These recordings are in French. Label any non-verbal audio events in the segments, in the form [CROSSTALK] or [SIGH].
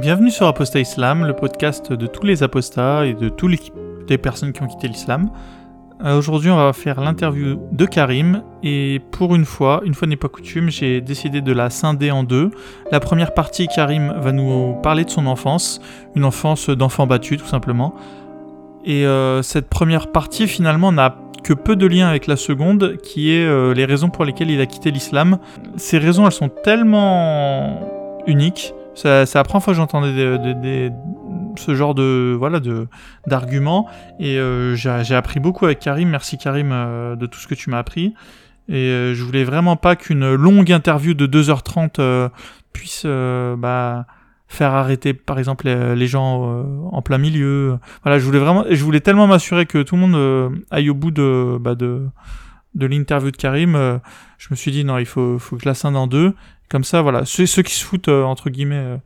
Bienvenue sur Apostat Islam, le podcast de tous les apostats et de toutes les personnes qui ont quitté l'islam. Euh, aujourd'hui, on va faire l'interview de Karim et pour une fois, une fois n'est pas coutume, j'ai décidé de la scinder en deux. La première partie, Karim va nous parler de son enfance, une enfance d'enfant battu tout simplement. Et euh, cette première partie finalement n'a que peu de lien avec la seconde, qui est euh, les raisons pour lesquelles il a quitté l'islam. Ces raisons, elles sont tellement uniques. C'est la première fois que j'entendais ce genre de voilà de d'arguments et euh, j'ai appris beaucoup avec Karim. Merci Karim euh, de tout ce que tu m'as appris. Et euh, je voulais vraiment pas qu'une longue interview de 2h30 puisse bah, faire arrêter par exemple les, gens en plein milieu. Voilà, je voulais vraiment, je voulais tellement m'assurer que tout le monde aille au bout de bah, de de l'interview de Karim. je me suis dit non, il faut faut que je la scinde en deux. Comme ça, voilà, ceux, qui se foutent entre guillemets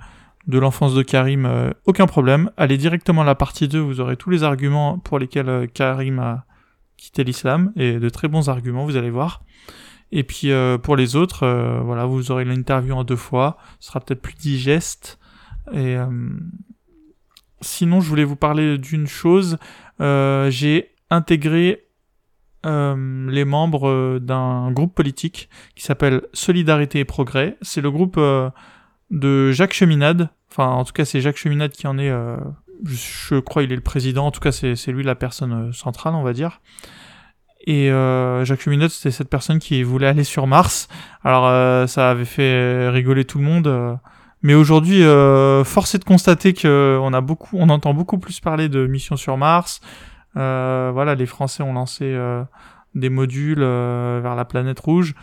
de l'enfance de Karim, euh, aucun problème. Allez directement à la partie 2, vous aurez tous les arguments pour lesquels euh, Karim a quitté l'islam, et de très bons arguments, vous allez voir. Et puis euh, pour les autres, voilà, vous aurez l'interview en deux fois, ce sera peut-être plus digeste. Et sinon, je voulais vous parler d'une chose. J'ai intégré les membres d'un groupe politique qui s'appelle Solidarité et Progrès. C'est le groupe de Jacques Cheminade. Enfin, en tout cas, c'est Jacques Cheminade qui en est. Euh, je, crois il est le président. En tout cas, c'est lui la personne euh, centrale, on va dire. Et euh, Jacques Cheminade, c'était cette personne qui voulait aller sur Mars. Alors, ça avait fait rigoler tout le monde. mais aujourd'hui, force est de constater que on a beaucoup, on entend beaucoup plus parler de missions sur Mars. Voilà, les Français ont lancé des modules vers la planète rouge.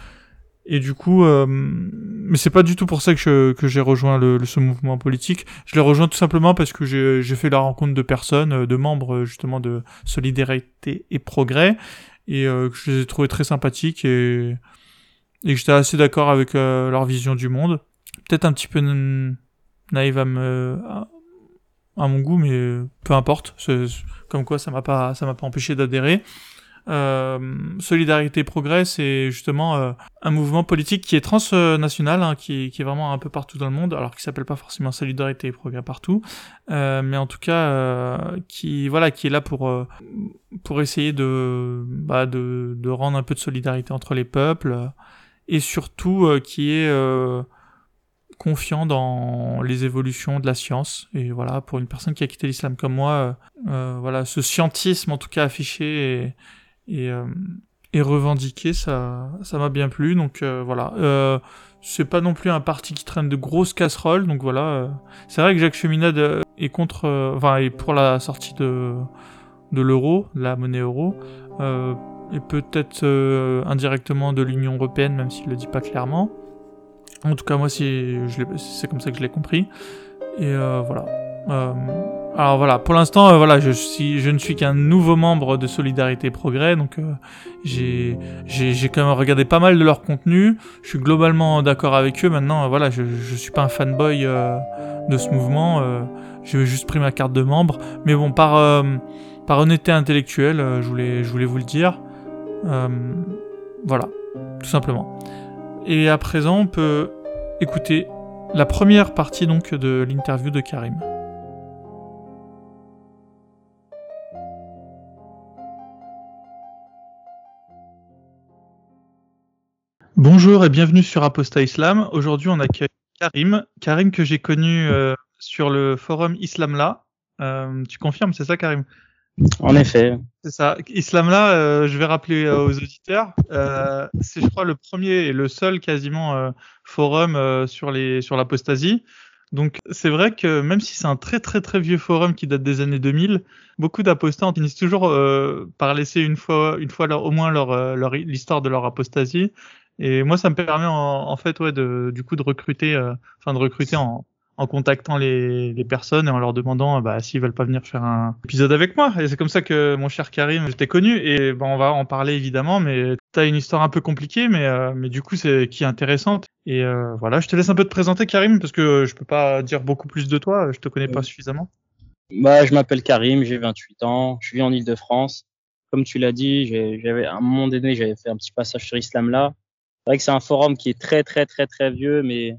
Et du coup, euh, mais c'est pas du tout pour ça que, que j'ai rejoint le, ce mouvement politique. Je l'ai rejoint tout simplement parce que j'ai fait la rencontre de personnes, euh, de membres justement de Solidarité et Progrès, et euh, que je les ai trouvés très sympathiques et, et que j'étais assez d'accord avec euh, leur vision du monde. Peut-être un petit peu naïve à me à, mon goût, mais peu importe. Comme quoi, ça m'a pas ça m'a pas empêché d'adhérer. Euh, Solidarité Progrès, c'est justement euh, un mouvement politique qui est transnational, hein, qui, qui, est vraiment un peu partout dans le monde, alors qu'il s'appelle pas forcément Solidarité et Progrès partout, euh, mais en tout cas euh, qui voilà qui est là pour pour essayer de, bah, de de rendre un peu de solidarité entre les peuples et surtout qui est confiant dans les évolutions de la science. Et voilà, pour une personne qui a quitté l'islam comme moi, euh, voilà, ce scientisme en tout cas affiché et, euh, et revendiquer, ça, m'a bien plu. Donc euh, voilà. Euh, c'est pas non plus un parti qui traîne de grosses casseroles, donc voilà. C'est vrai que Jacques Cheminade est contre, enfin, est pour la sortie de de l'euro, la monnaie euro, et peut-être indirectement de l'Union européenne, même s'il le dit pas clairement. En tout cas, moi, c'est comme ça que je l'ai compris. Et voilà. Alors voilà, pour l'instant, euh, voilà, je, je ne suis qu'un nouveau membre de Solidarité Progrès, donc euh, j'ai, quand même regardé pas mal de leur contenu. Je suis globalement d'accord avec eux. Maintenant, euh, voilà, je, je suis pas un fanboy de ce mouvement. j'ai juste pris ma carte de membre, mais bon, par honnêteté intellectuelle, je voulais vous le dire. voilà, tout simplement. Et à présent, on peut écouter la première partie donc de l'interview de Karim. Bonjour et bienvenue sur Apostat Islam. Aujourd'hui, on accueille Karim. Karim que j'ai connu euh, sur le forum Islamla. Euh, tu confirmes, c'est ça, Karim? En effet. C'est ça. Islamla, euh, je vais rappeler aux auditeurs, c'est, je crois, le premier et le seul quasiment forum sur les sur l'apostasie. Donc c'est vrai que même si c'est un très très très vieux forum qui date des années 2000, beaucoup d'apostats finissent toujours par laisser une fois une fois leur, au moins leur, leur l'histoire de leur apostasie et moi, ça me permet en, fait, ouais, de, du coup, de recruter, euh, enfin, de recruter en, en contactant les, les, personnes et en leur demandant bah, s'ils veulent pas venir faire un épisode avec moi. Et c'est comme ça que mon cher Karim, je t'ai connu. Et bah, on va en parler évidemment, mais t'as une histoire un peu compliquée, mais, euh, mais du coup, c'est qui est intéressante. Et euh, voilà, je te laisse un peu te présenter, Karim, parce que je peux pas dire beaucoup plus de toi. Je te connais pas suffisamment. Bah, je m'appelle Karim, j'ai 28 ans, je vis en Ile-de-France. Comme tu l'as dit, j'avais à un moment donné, j'avais fait un petit passage sur Islam là. C'est vrai que c'est un forum qui est très très très très vieux, mais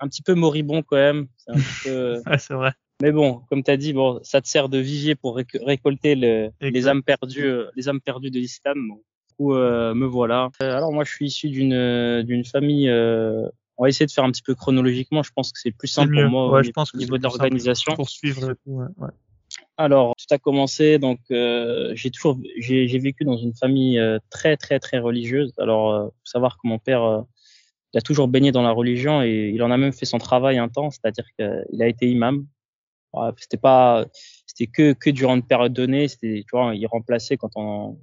un petit peu moribond quand même. C'est un peu. [LAUGHS] ouais, c'est vrai. Mais bon, comme tu as dit, bon, ça te sert de vivier pour récolter le, les âmes perdues, euh, les âmes perdues de l'islam. du coup, euh, me voilà. Euh, alors moi, je suis issu d'une d'une famille. on va essayer de faire un petit peu chronologiquement. Je pense que c'est plus simple pour moi ouais, au je pense que niveau d'organisation. Pour suivre ouais. ouais. Alors, tout a commencé. Donc, j'ai toujours, j'ai vécu dans une famille très, très, très religieuse. Alors, faut savoir que mon père, il a toujours baigné dans la religion et il en a même fait son travail un temps. C'est-à-dire qu'il a été imam c'était pas, c'était que que durant une période donnée. C'était, tu vois, il remplaçait quand on,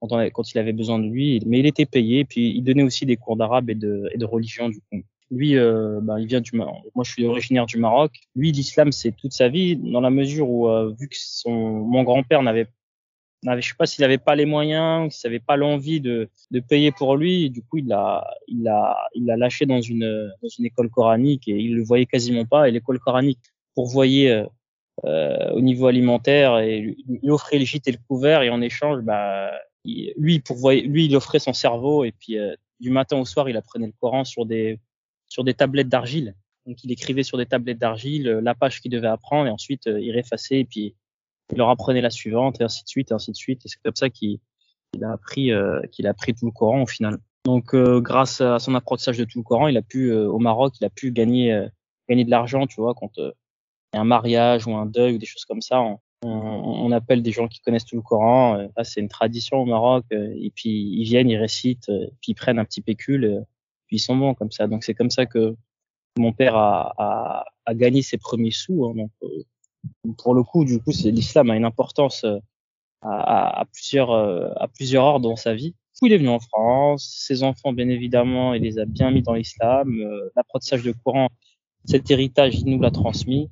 quand, il avait besoin de lui, mais il était payé. Puis il donnait aussi des cours d'arabe et de et de religion du coup. Lui, euh, bah, il vient du Maroc. Moi, je suis originaire du Maroc. Lui, l'islam, c'est toute sa vie, dans la mesure où, euh, vu que son, mon grand-père n'avait, n'avait, je sais pas s'il avait pas les moyens, s'il avait pas l'envie de, de payer pour lui, du coup, il l'a, il il lâché dans une, dans une école coranique et il le voyait quasiment pas. Et l'école coranique, pourvoyer euh, euh, au niveau alimentaire et lui offrait le gîte et le couvert et en échange, bah, lui, pourvoyait, lui, il offrait son cerveau et puis euh, du matin au soir, il apprenait le Coran sur des sur des tablettes d'argile. Donc il écrivait sur des tablettes d'argile la page qu'il devait apprendre et ensuite il réfaçait et puis il leur apprenait la suivante et ainsi de suite et ainsi de suite et c'est comme ça qu'il a appris qu'il a appris tout le Coran au final. Donc grâce à son apprentissage de tout le Coran, il a pu au Maroc, il a pu gagner gagner de l'argent, tu vois, quand un mariage ou un deuil ou des choses comme ça, on, on, appelle des gens qui connaissent tout le Coran. Euh, là, c'est une tradition au Maroc. Euh, et puis ils viennent, ils récitent, euh, puis ils prennent un petit pécule, puis ils sont bons comme ça. Donc c'est comme ça que mon père a, a, a gagné ses premiers sous. Hein. Donc pour le coup, du coup, c'est l'islam a une importance à, à, plusieurs à plusieurs ordres dans sa vie. Il est venu en France. Ses enfants, bien évidemment, il les a bien mis dans l'islam. L'apprentissage de Coran, cet héritage, il nous l'a transmis.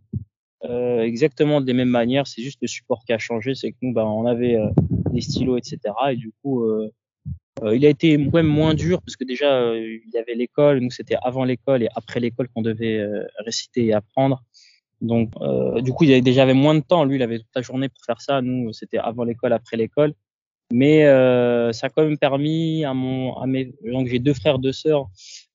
Euh, exactement des mêmes manières. C'est juste le support qui a changé, c'est que nous, bah, on avait euh, des stylos, etc. Et du coup, euh, euh, il a été même moins dur parce que déjà, il y avait l'école. Nous, c'était avant l'école et après l'école qu'on devait réciter et apprendre. Donc, du coup, il avait déjà avait moins de temps. Lui, il avait toute la journée pour faire ça. Nous, c'était avant l'école, après l'école. Mais ça a quand même permis à mon, à mes, donc j'ai deux frères, deux sœurs.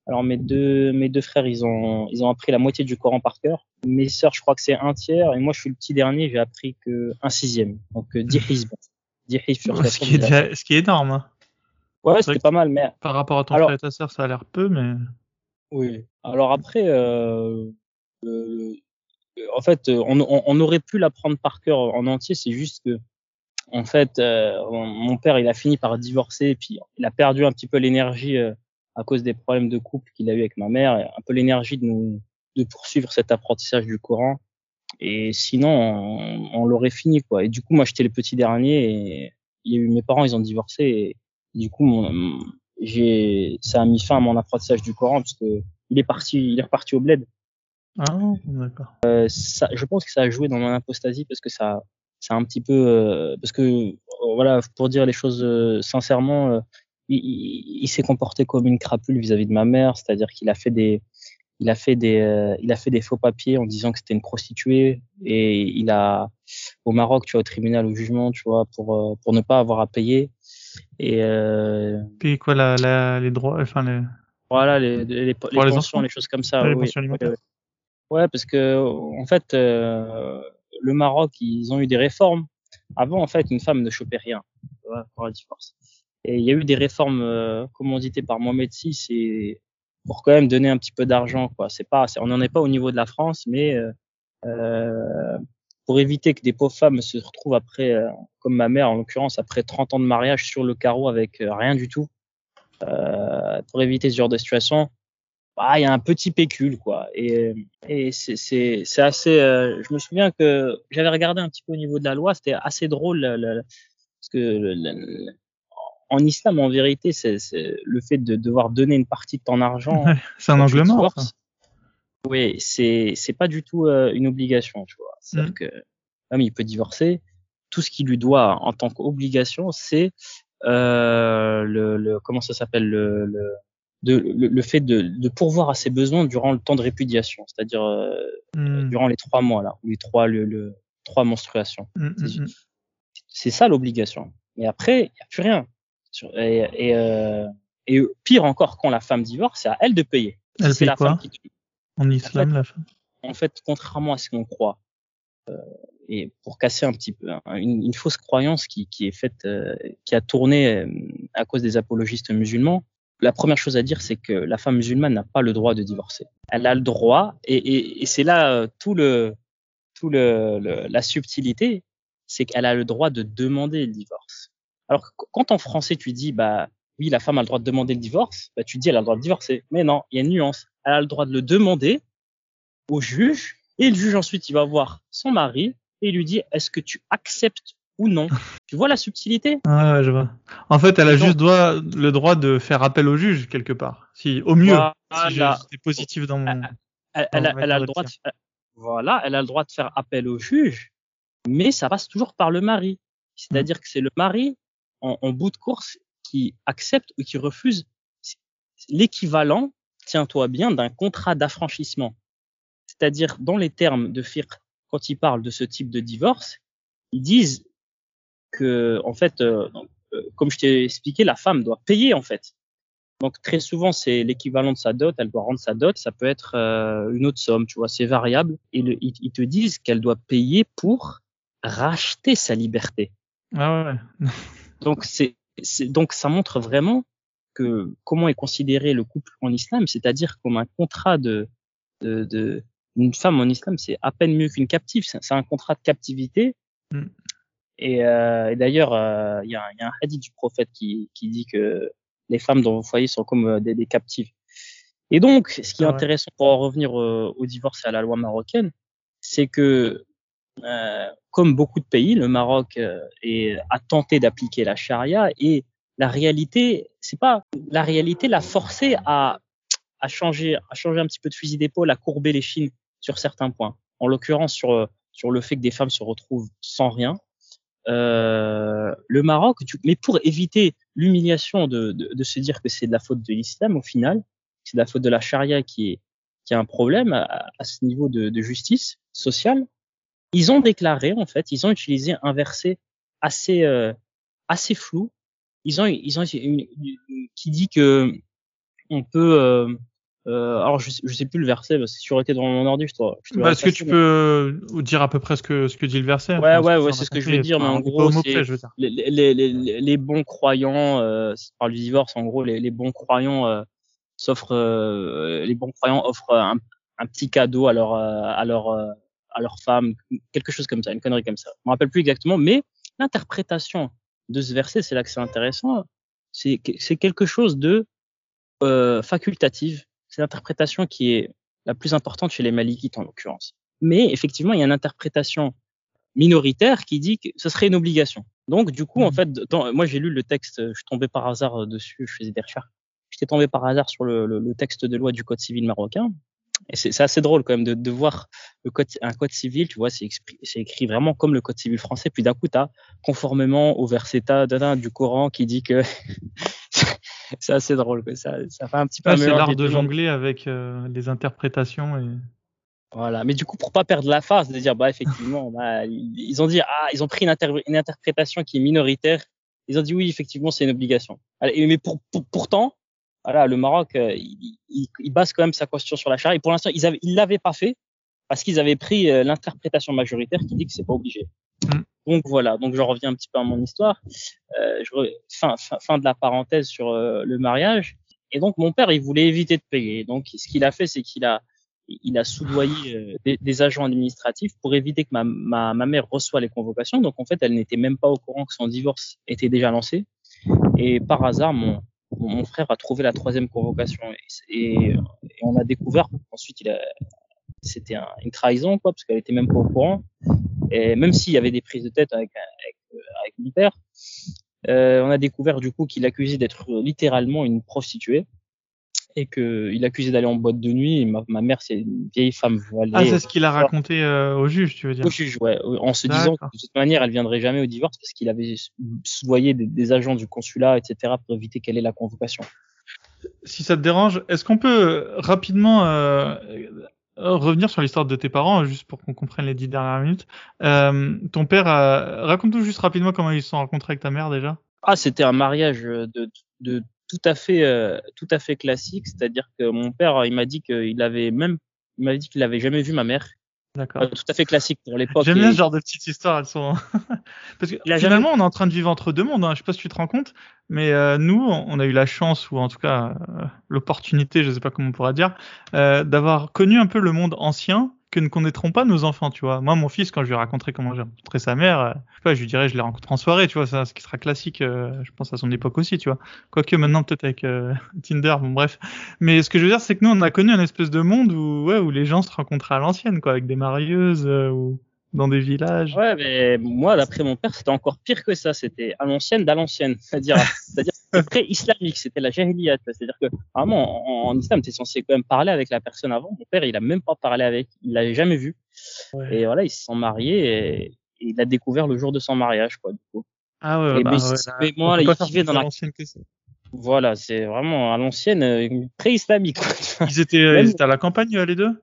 Alors mes deux mes deux frères, ils ont ils ont appris la moitié du Coran par cœur. Mes sœurs, je crois que c'est un tiers, et moi je suis le petit dernier, j'ai appris que un sixième. Donc euh, 10 hizb. 10 sur ce qui, est ce qui est énorme. Hein. Ouais, c'était pas mal, mais par rapport à ton frère et ta sœur, ça a l'air peu, mais oui. Alors après, euh, euh, en fait, on, on, aurait pu l'apprendre par cœur en entier. C'est juste que, en fait, euh, mon père, il a fini par divorcer, et puis il a perdu un petit peu l'énergie euh, à cause des problèmes de couple qu'il a eu avec ma mère, un peu l'énergie de nous de poursuivre cet apprentissage du Coran. Et sinon, on, l'aurait fini quoi. Et du coup, moi, j'étais le petit dernier et il y a eu mes parents, ils ont divorcé et, du coup, j'ai ça a mis fin à mon apprentissage du Coran parce que il est parti, il est reparti au bled. Ah, d'accord. Euh, je pense que ça a joué dans mon apostasie parce que ça, a un petit peu, euh, parce que voilà, pour dire les choses euh, sincèrement, euh, il, il, s'est comporté comme une crapule vis-à-vis de ma mère, c'est-à-dire qu'il a fait des, il a fait des, euh, il a fait des faux papiers en disant que c'était une prostituée et il a, au Maroc, tu vois, au tribunal, au jugement, tu vois, pour euh, pour ne pas avoir à payer. Et euh, puis quoi, la, la, les droits, enfin les. Voilà, les, les, les, pensions, les choses comme ça. les pensions alimentaires. Ouais, parce que en fait, euh, le Maroc, ils ont eu des réformes. Avant, en fait, une femme ne chopait rien pour la divorce. Et il y a eu des réformes euh, commanditées par Mohamed VI et pour quand même donner un petit peu d'argent. Quoi. C'est pas, on n'en est pas au niveau de la France, mais euh, euh pour éviter que des pauvres femmes se retrouvent après, euh, comme ma mère en l'occurrence, après 30 ans de mariage sur le carreau avec euh, rien du tout, pour éviter ce genre de situation, bah, il y a un petit pécule quoi. Et, et c'est, assez. je me souviens que j'avais regardé un petit peu au niveau de la loi, c'était assez drôle. parce que en islam, en vérité, c'est le fait de devoir donner une partie de ton argent. c'est un angle mort. Oui, c'est c'est pas du tout euh, une obligation, tu vois. C'est-à-dire mm. que l'homme, il peut divorcer. Tout ce qu'il lui doit en tant qu'obligation, c'est euh, le, le, comment ça s'appelle le, le de, le, fait de, de, pourvoir à ses besoins durant le temps de répudiation, c'est-à-dire euh, mm. durant les trois mois là, ou les trois le, le trois menstruations. Mm, c'est ça l'obligation. Et après, il n'y a plus rien. Et, et, euh, et, pire encore, quand la femme divorce, c'est à elle de payer. Elle c'est la femme qui En islam, la femme. En fait, contrairement à ce qu'on croit, euh, et pour casser un petit peu hein, une, une fausse croyance qui, qui est faite, euh, qui a tourné euh, à cause des apologistes musulmans, la première chose à dire, c'est que la femme musulmane n'a pas le droit de divorcer. Elle a le droit, et, et, et c'est là euh, tout le, tout le, le la subtilité, c'est qu'elle a le droit de demander le divorce. Alors quand en français tu dis bah oui la femme a le droit de demander le divorce, bah tu dis elle a le droit de divorcer. Mais non, il y a une nuance. Elle a le droit de le demander au juge et le juge ensuite il va voir son mari et il lui dit est-ce que tu acceptes ou non. tu vois la subtilité? Ah ouais, je vois. En fait, elle a juste droit, le droit de faire appel au juge quelque part. Si, au mieux, voilà. si j'étais positif dans mon. Elle, elle, a, elle a le droit de, voilà, elle a le droit de faire appel au juge, mais ça passe toujours par le mari. C'est-à-dire mmh. que c'est le mari en, en, bout de course qui accepte ou qui refuse l'équivalent, tiens-toi bien, d'un contrat d'affranchissement. C'est-à-dire, dans les termes de FIR, quand ils parlent de ce type de divorce, ils disent que, en fait, euh, donc, euh, comme je t'ai expliqué, la femme doit payer, en fait. Donc, très souvent, c'est l'équivalent de sa dot, elle doit rendre sa dot, ça peut être euh, une autre somme, tu vois, c'est variable. Et le, ils, ils te disent qu'elle doit payer pour racheter sa liberté. Ah ouais. [LAUGHS] donc, c'est, donc, ça montre vraiment que comment est considéré le couple en islam, c'est-à-dire comme un contrat de, de, de une femme en islam, c'est à peine mieux qu'une captive. C'est un contrat de captivité. Mm. Et, euh, et d'ailleurs, il euh, y, y, a un hadith du prophète qui, qui dit que les femmes dans vos foyers sont comme euh, des, des captives. Et donc, ce qui est ah ouais. intéressant pour en revenir au, au, divorce et à la loi marocaine, c'est que, euh, comme beaucoup de pays, le Maroc euh, est, a tenté d'appliquer la charia et la réalité, c'est pas la réalité l'a forcé à, à changer, à changer un petit peu de fusil d'épaule, à courber les chines sur certains points. En l'occurrence, sur sur le fait que des femmes se retrouvent sans rien. Euh, le Maroc, mais pour éviter l'humiliation de, de, de, se dire que c'est de la faute de l'islam au final, c'est de la faute de la charia qui est qui a un problème à, à ce niveau de, de, justice sociale, ils ont déclaré en fait, ils ont utilisé un verset assez euh, assez flou. Ils ont ils ont une, une, qui dit que on peut euh, euh, alors je je sais plus le verset parce que si tu été dans mon ordi, je te. Te bah, Est-ce que tu mais... peux dire à peu près ce que ce que dit le verset Ouais ouais ouais, c'est ce que je veux dire, mais en gros c'est les, les, les, les, bons croyants euh, par le divorce, en gros les, les bons croyants euh, s'offrent euh, les bons croyants offrent un, un petit cadeau à leur à leur à leur femme, quelque chose comme ça, une connerie comme ça. Je me rappelle plus exactement, mais l'interprétation de ce verset, c'est là que c'est intéressant. C'est quelque chose de euh, facultative c'est l'interprétation qui est la plus importante chez les Malikites en l'occurrence. Mais effectivement, il y a une interprétation minoritaire qui dit que ce serait une obligation. Donc, du coup, en mmh. fait, dans, moi, j'ai lu le texte, je suis tombé par hasard dessus, je faisais des recherches. J'étais tombé par hasard sur le, le, le, texte de loi du Code civil marocain. Et c'est assez drôle quand même de, de voir le code, un code civil, tu vois, c'est écrit vraiment comme le code civil français. Puis d'un coup, tu as conformément au verset du Coran qui dit que [LAUGHS] [LAUGHS] c'est assez drôle. Quoi. Ça, ça fait un petit peu. Ah, c'est l'art de jongler avec euh, les interprétations et. Voilà, mais du coup, pour pas perdre la face, de dire, bah effectivement, bah, ils ont dit, ah, ils ont pris une, inter une, interprétation qui est minoritaire. Ils ont dit oui, effectivement, c'est une obligation. Mais pour, pour, pourtant, voilà, le Maroc, euh, il, il, il, base quand même sa constitution sur la charia. Et pour l'instant, ils avaient, ils l'avaient pas fait parce qu'ils avaient pris euh, l'interprétation majoritaire qui dit que c'est pas obligé. Mm. Donc voilà, donc je reviens un petit peu à mon histoire. Euh, je, fin, fin, fin, de la parenthèse sur euh, le mariage. Et donc mon père, il voulait éviter de payer. Donc ce qu'il a fait, c'est qu'il a il a soudoyé euh, des, des, agents administratifs pour éviter que ma, ma, ma, mère reçoit les convocations. Donc en fait, elle n'était même pas au courant que son divorce était déjà lancé. Et par hasard, mon, mon frère a trouvé la troisième convocation et, et, et on a découvert ensuite il a c'était un, une trahison quoi parce qu'elle était même pas au courant et même s'il y avait des prises de tête avec, avec, avec mon père, euh, on a découvert du coup qu'il accusait d'être littéralement une prostituée et qu'il accusait d'aller en boîte de nuit. Et ma, ma mère, c'est une vieille femme voilée. Ah, c'est ce qu'il a raconté euh, au juge, tu veux dire Au juge, ouais. En se disant que de toute manière, elle viendrait jamais au divorce parce qu'il avait soudoyé des, des, agents du consulat, etc., pour éviter qu'elle ait la convocation. Si ça te dérange, est-ce qu'on peut rapidement euh, euh, revenir sur l'histoire de tes parents, juste pour qu'on comprenne les dix dernières minutes. Euh, ton père, a... raconte-nous juste rapidement comment ils se sont rencontrés avec ta mère déjà. Ah, c'était un mariage de, de tout à fait, euh, tout à fait classique. C'est-à-dire que mon père, il m'a dit qu'il avait même, il dit qu'il avait jamais vu ma mère. D'accord. Euh, tout à fait classique pour l'époque. J'aime bien Et- ce genre de petites histoires, elles sont. [LAUGHS] Parce que Il finalement, on est en train de vivre entre deux mondes. Hein. Je sais pas si tu te rends compte, mais euh, nous, on on a eu la chance ou en tout cas euh, l'opportunité, je sais pas comment on pourra dire, euh, d'avoir connu un peu le monde ancien que ne connaîtront pas nos enfants, tu vois. Moi, mon fils, quand je lui raconterai comment j'ai rencontré sa mère, euh, je pas, je lui dirais, je l'ai rencontré en soirée, tu vois, ça, ce qui sera classique, euh, je pense à son époque aussi, tu vois. Quoique maintenant, peut-être avec euh, [LAUGHS] Tinder, bon, bref. Mais ce que je veux dire, c'est que nous, on a connu un espèce de monde où, ouais, où les gens se rencontraient à l'ancienne, quoi, avec des marieuses ou dans des villages. Ouais, mais moi, d'après mon père, c'était encore pire que ça. C'était à l'ancienne d'à l'ancienne. C'est-à-dire, c'est-à-dire, c'était très islamique. C'était la jahiliya. tu. C'est-à-dire que, vraiment, en, en islam, t'es censé quand même parler avec la personne avant. Mon père, il a même pas parlé avec. Il l'avait jamais vu. Ouais. Et voilà, ils se sont mariés et, et il a découvert le jour de son mariage, quoi, du coup. Ah ouais, Et bah, mais, ouais, moi, là, il vivait dans la, voilà, c'est vraiment à l'ancienne, euh, très islamique, quoi. tu vois. Ils étaient, Même- ils étaient à la campagne, euh, les deux?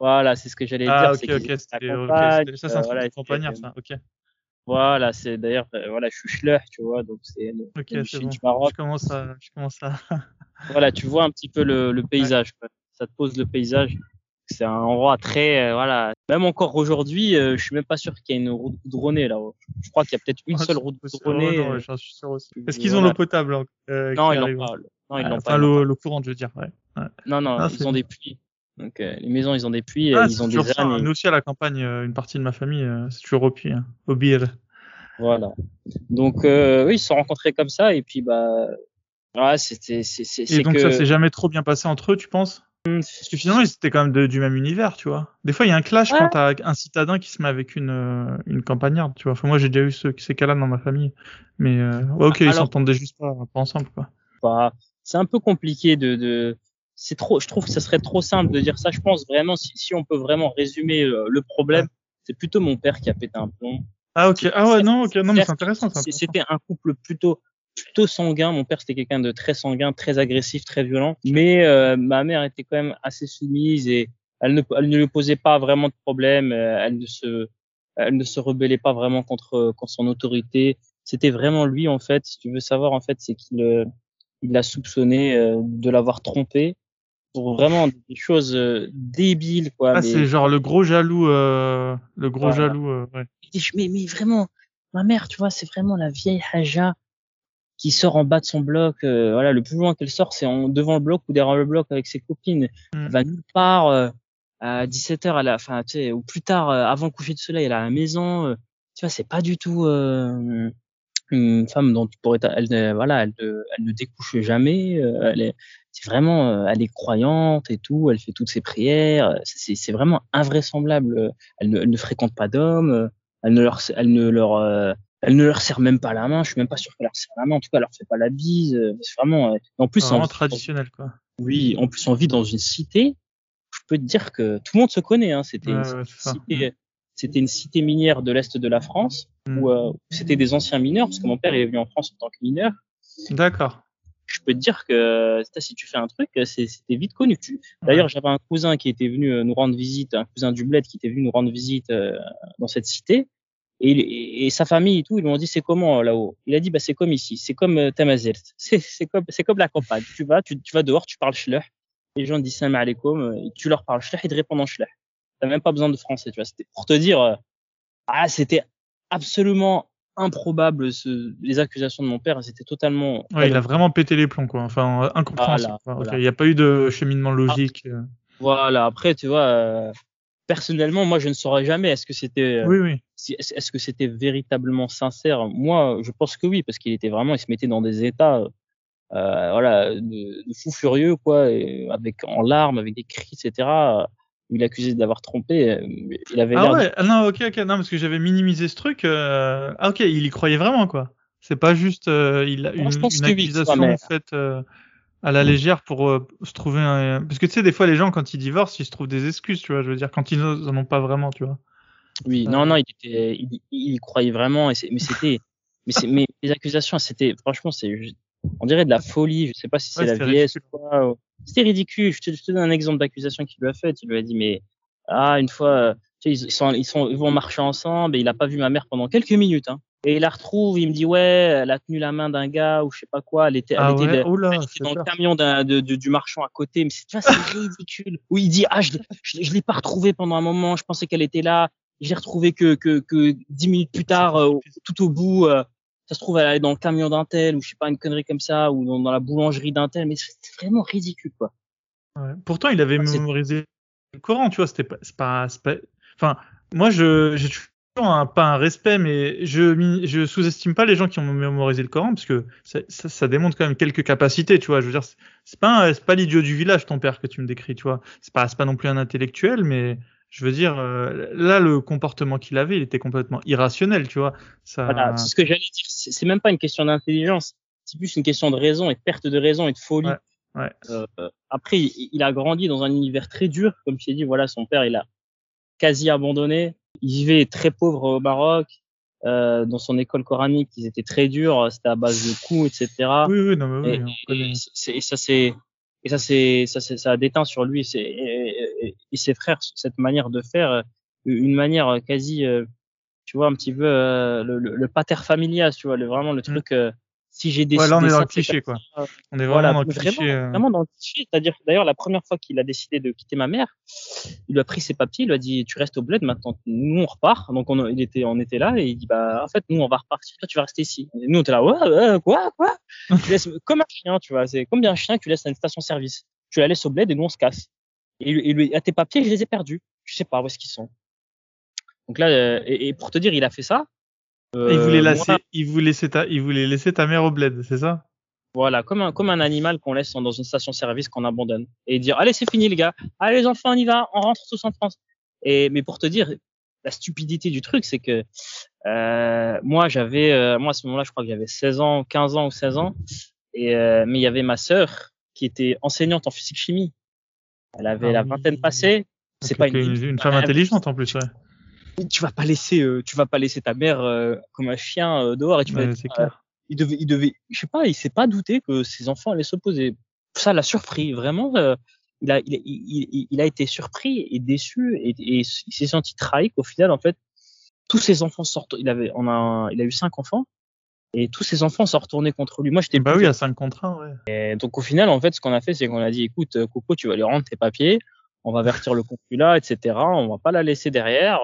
Voilà, c'est ce que j'allais Ah, dire. qu'ils ok, la ok, campagne, c'était- ça, c'est un euh, truc voilà, de campagnard, ça, ok. Voilà, c'est d'ailleurs, euh, voilà, je suis schleur, tu vois, donc c'est le, Ok, c'est bon. du Maroc. Je commence à, je commence à. [LAUGHS] Voilà, tu vois un petit peu le, le paysage. quoi. Ça te pose le paysage. C'est un endroit très, euh, voilà. Même encore aujourd'hui, euh, je suis même pas sûr qu'il y ait une route goudronnée là. Je crois qu'il y a peut-être une Ah, seule route goudronnée. Ouais, non, euh, ouais, j'en suis sûr aussi. Est-ce qu'ils ont l'eau potable hein, euh, Non, ils l'ont pas. Non, ils Ah, l'ont Enfin, pas. l'eau, courante, je veux dire. Ouais. Non, non, Ah, ils ont des puits. Donc euh, les maisons, ils ont des puits, Ah, euh, ils ont des ça. hein. ânes. Nous aussi à la campagne, euh, une partie de ma famille, euh, c'est toujours au puits, hein, au bir. Voilà. Donc euh, oui, ils se sont rencontrés comme ça et puis bah, ouais, c'était, c'est, c'est, Et donc que. ça s'est jamais trop bien passé entre eux, tu penses? Parce que finalement, ils étaient quand même de- du même univers, tu vois. Des fois, il y a un clash Ouais. quand t'as un citadin qui se met avec une, une campagnarde, tu vois. Enfin, moi, j'ai déjà eu ce, ces cas-là dans ma famille. Mais euh, ouais, ok, ils Alors- s'entendaient juste pas, pas ensemble, quoi. pas. C'est un peu compliqué de, de... c'est trop. Je trouve que ça serait trop simple de dire ça. Je pense vraiment si, si on peut vraiment résumer euh, le problème, c'est plutôt mon père qui a pété un plomb. Ah ok, ah ouais, non, ok, non, mais intéressant. c'est- intéressant. C'était un couple plutôt plutôt sanguin. Mon père c'était quelqu'un de très sanguin, très agressif, très violent. Mais euh, ma mère était quand même assez soumise et elle ne, elle ne lui posait pas vraiment de problème. euh, Elle ne se, elle ne se rebellait pas vraiment contre, contre son autorité. C'était vraiment lui en fait. Si tu veux savoir en fait, c'est qu'il euh, il l'a soupçonné euh, de l'avoir trompé pour vraiment des choses euh, débiles quoi. Ah, mais- c'est genre le gros jaloux, euh, le gros Voilà. jaloux, euh, ouais. mais, mais vraiment, ma mère, tu vois, c'est vraiment la vieille Haja qui sort en bas de son bloc. euh, voilà, le plus loin qu'elle sort, c'est en devant le bloc ou derrière le bloc avec ses copines. Mm. Elle va nulle part. euh, à 17h, à la, enfin, tu sais, ou plus tard, euh, avant le coucher de soleil, elle à la maison. euh, tu vois, c'est pas du tout euh, une femme dont tu pourrais, elle, ne- voilà, elle, elle ne découche jamais. euh, elle est, c'est vraiment, euh, elle est croyante et tout. Elle fait toutes ses prières. euh, C'est, vraiment invraisemblable. Elle ne, elle ne fréquente pas d'hommes. Elle ne leur, elle ne leur, elle ne leur serre même pas la main. Je suis même pas sûr qu'elle leur serre la main. En tout cas, elle leur fait pas la bise. C'est vraiment. en plus, vraiment on- traditionnel, quoi. oui, en plus on vit dans une cité. Je peux te dire que tout le monde se connaît. Hein. C'était Ouais, une ouais, c'était une cité minière de l'est de la France Mm. où euh, c'était des anciens mineurs parce que mon père est venu en France en tant que mineur. D'accord. Je peux te dire que si tu fais un truc, c'est- c'était vite connu. D'ailleurs, j'avais un cousin qui était venu euh, nous rendre visite, un cousin du bled qui était venu nous rendre visite euh, dans cette cité. Et, il- et, et sa famille et tout, ils lui ont dit c'est comment euh, là-haut? Il a dit bah c'est comme ici, c'est comme euh, Tamazelt, [LAUGHS] c'est comme c'est comme la campagne. Tu vas, tu, tu vas dehors, tu parles shleh. Les gens disent salam alaikum, tu leur parles shleh, ils te répondent en shleh. T'as même pas besoin de français, tu vois. C'était pour te dire, euh, ah c'était absolument improbable ce, les accusations de mon père, c'était totalement. Ouais, il a vraiment pété les plombs, quoi. Enfin, incompréhensible. Voilà. Il n'y a pas eu de cheminement logique. euh. Voilà. Après, tu vois, euh, personnellement, moi, je ne saurais jamais. Est-ce que c'était, euh, Oui, oui. si- est-ce que c'était véritablement sincère? Moi, je pense que oui, parce qu'il était vraiment, il se mettait dans des états, euh, euh, voilà, de, de fou furieux, quoi, et avec en larmes, avec des cris, etc. Il accusait d'avoir trompé. euh, Il avait Ah de- ouais, ah non, ok, ok, non, parce que j'avais minimisé ce truc. euh, Ah ok, il y croyait vraiment, quoi. C'est pas juste euh, il a une, une oui, accusation mais- faite euh, à la légère pour euh, se trouver un... Parce que tu sais, des fois, les gens, quand ils divorcent, ils se trouvent des excuses, tu vois. Je veux dire, quand ils en ont pas vraiment, tu vois. Oui, non, non, il était, il, il y croyait vraiment, et mais c'était, mais mais les accusations, c'était, franchement, c'est, juste- on dirait de la folie. Je sais pas si c'est Ouais, la vieillesse ridicule. ou quoi. C'était ridicule. Je te, je te donne un exemple d'accusation qu'il lui a faite. Il lui a dit, mais ah, une fois, euh, tu sais, ils, sont, ils sont, ils vont marcher ensemble, et il a pas vu ma mère pendant quelques minutes. Hein. Et il la retrouve, il me dit ouais, elle a tenu la main d'un gars ou je sais pas quoi, elle était, elle Ah était ouais, elle dans le camion d'un- de, de- du marchand à côté, mais c'est [LAUGHS] ridicule. Où il dit ah je, je l'ai pas retrouvée pendant un moment, je pensais qu'elle était là, je l'ai retrouvée que que que dix minutes plus tard, euh, tout au bout. euh, ça se trouve elle est dans le camion d'un tel ou je sais pas une connerie comme ça ou dans, dans la boulangerie d'un tel, mais c'est vraiment ridicule quoi. Ouais. Pourtant, il avait Ah, mémorisé le Coran, tu vois, c'était pas, c'est pas, pas- enfin, moi, je, j'ai toujours un, pas un respect, mais je, je sous-estime pas les gens qui ont mémorisé le Coran, parce que ça, ça, ça démontre quand même quelques capacités, tu vois. Je veux dire, c'est- pas, c'est pas l'idiot du village, ton père, que tu me décris, tu vois. C'est pas, c'est pas non plus un intellectuel, mais je veux dire, euh, là, le comportement qu'il avait, il était complètement irrationnel, tu vois. Ça, Voilà, c'est ce que j'allais dire. C'est même pas une question d'intelligence, c'est plus une question de raison et de perte de raison et de folie. Ouais, ouais. Euh, après, il, il a grandi dans un univers très dur, comme je t'ai dit. Voilà, son père, il a quasi abandonné. Il vivait très pauvre au Maroc. Euh, dans son école coranique, ils étaient très durs. C'était à base de coups, etc. oui, oui, non, mais oui, et ça c'est et ça c'est ça c'est ça a déteint sur lui c'est et, et- et ses frères cette manière de faire euh, une manière quasi euh, tu vois un petit peu euh, le, le, le pater familias tu vois le vraiment le truc euh, si j'ai décidé Mm. Ouais, là, on est dans le cliché, quoi. ça. On est vraiment voilà dans le vraiment, cliché. euh. vraiment dans le cliché c'est-à-dire d'ailleurs la première fois qu'il a décidé de quitter ma mère il lui a pris ses papiers il lui a dit tu restes au bled maintenant nous on repart donc on il était on était là et il dit bah en fait nous on va repartir toi tu vas rester ici et nous on était là ouais, ouais quoi quoi? [LAUGHS] Tu laisses comme un chien, tu vois. C'est comme bien un chien que tu laisses à une station-service. Tu la laisses au bled et nous on se casse. Et, lui- et lui, à tes papiers, je les ai perdus. Je sais pas où est-ce qu'ils sont. Donc là, euh, et, et pour te dire, il a fait ça. Euh, il voulait moi, laisser, il voulait ta, il voulait laisser ta mère au bled, c'est ça? voilà, comme un, comme un animal qu'on laisse dans une station-service qu'on abandonne. Et dire, allez, c'est fini les gars. Allez les enfants, on y va. On rentre tous en France. Et, mais pour te dire, la stupidité du truc, c'est que euh, moi, j'avais, euh, moi à ce moment-là, je crois que j'avais 16 ans, 15 ans ou 16 ans. Et, euh, mais il y avait ma sœur qui était enseignante en physique-chimie. Elle avait Ah la oui. vingtaine passée. C'est pas une, une, femme intelligente en plus, ouais. Tu vas pas laisser, euh, tu vas pas laisser ta mère euh, comme un chien euh, dehors et tu vas. C'est clair. il devait, il devait, je sais pas, il s'est pas douté que ses enfants allaient s'opposer. Ça l'a surpris, vraiment. euh, il a, il, a- il, il- a été surpris et déçu et, et il s'est senti trahi qu'au final, en fait, tous ses enfants sortent. Il avait, on a, il a eu cinq enfants et tous ses enfants sont retournés contre lui. Moi, j'étais le Bah oui, à 5 contre 1, ouais. et donc au final, en fait, ce qu'on a fait, c'est qu'on a dit, écoute, euh, Coco, tu vas lui rendre tes papiers, on va avertir le consulat, etc. On va pas la laisser derrière.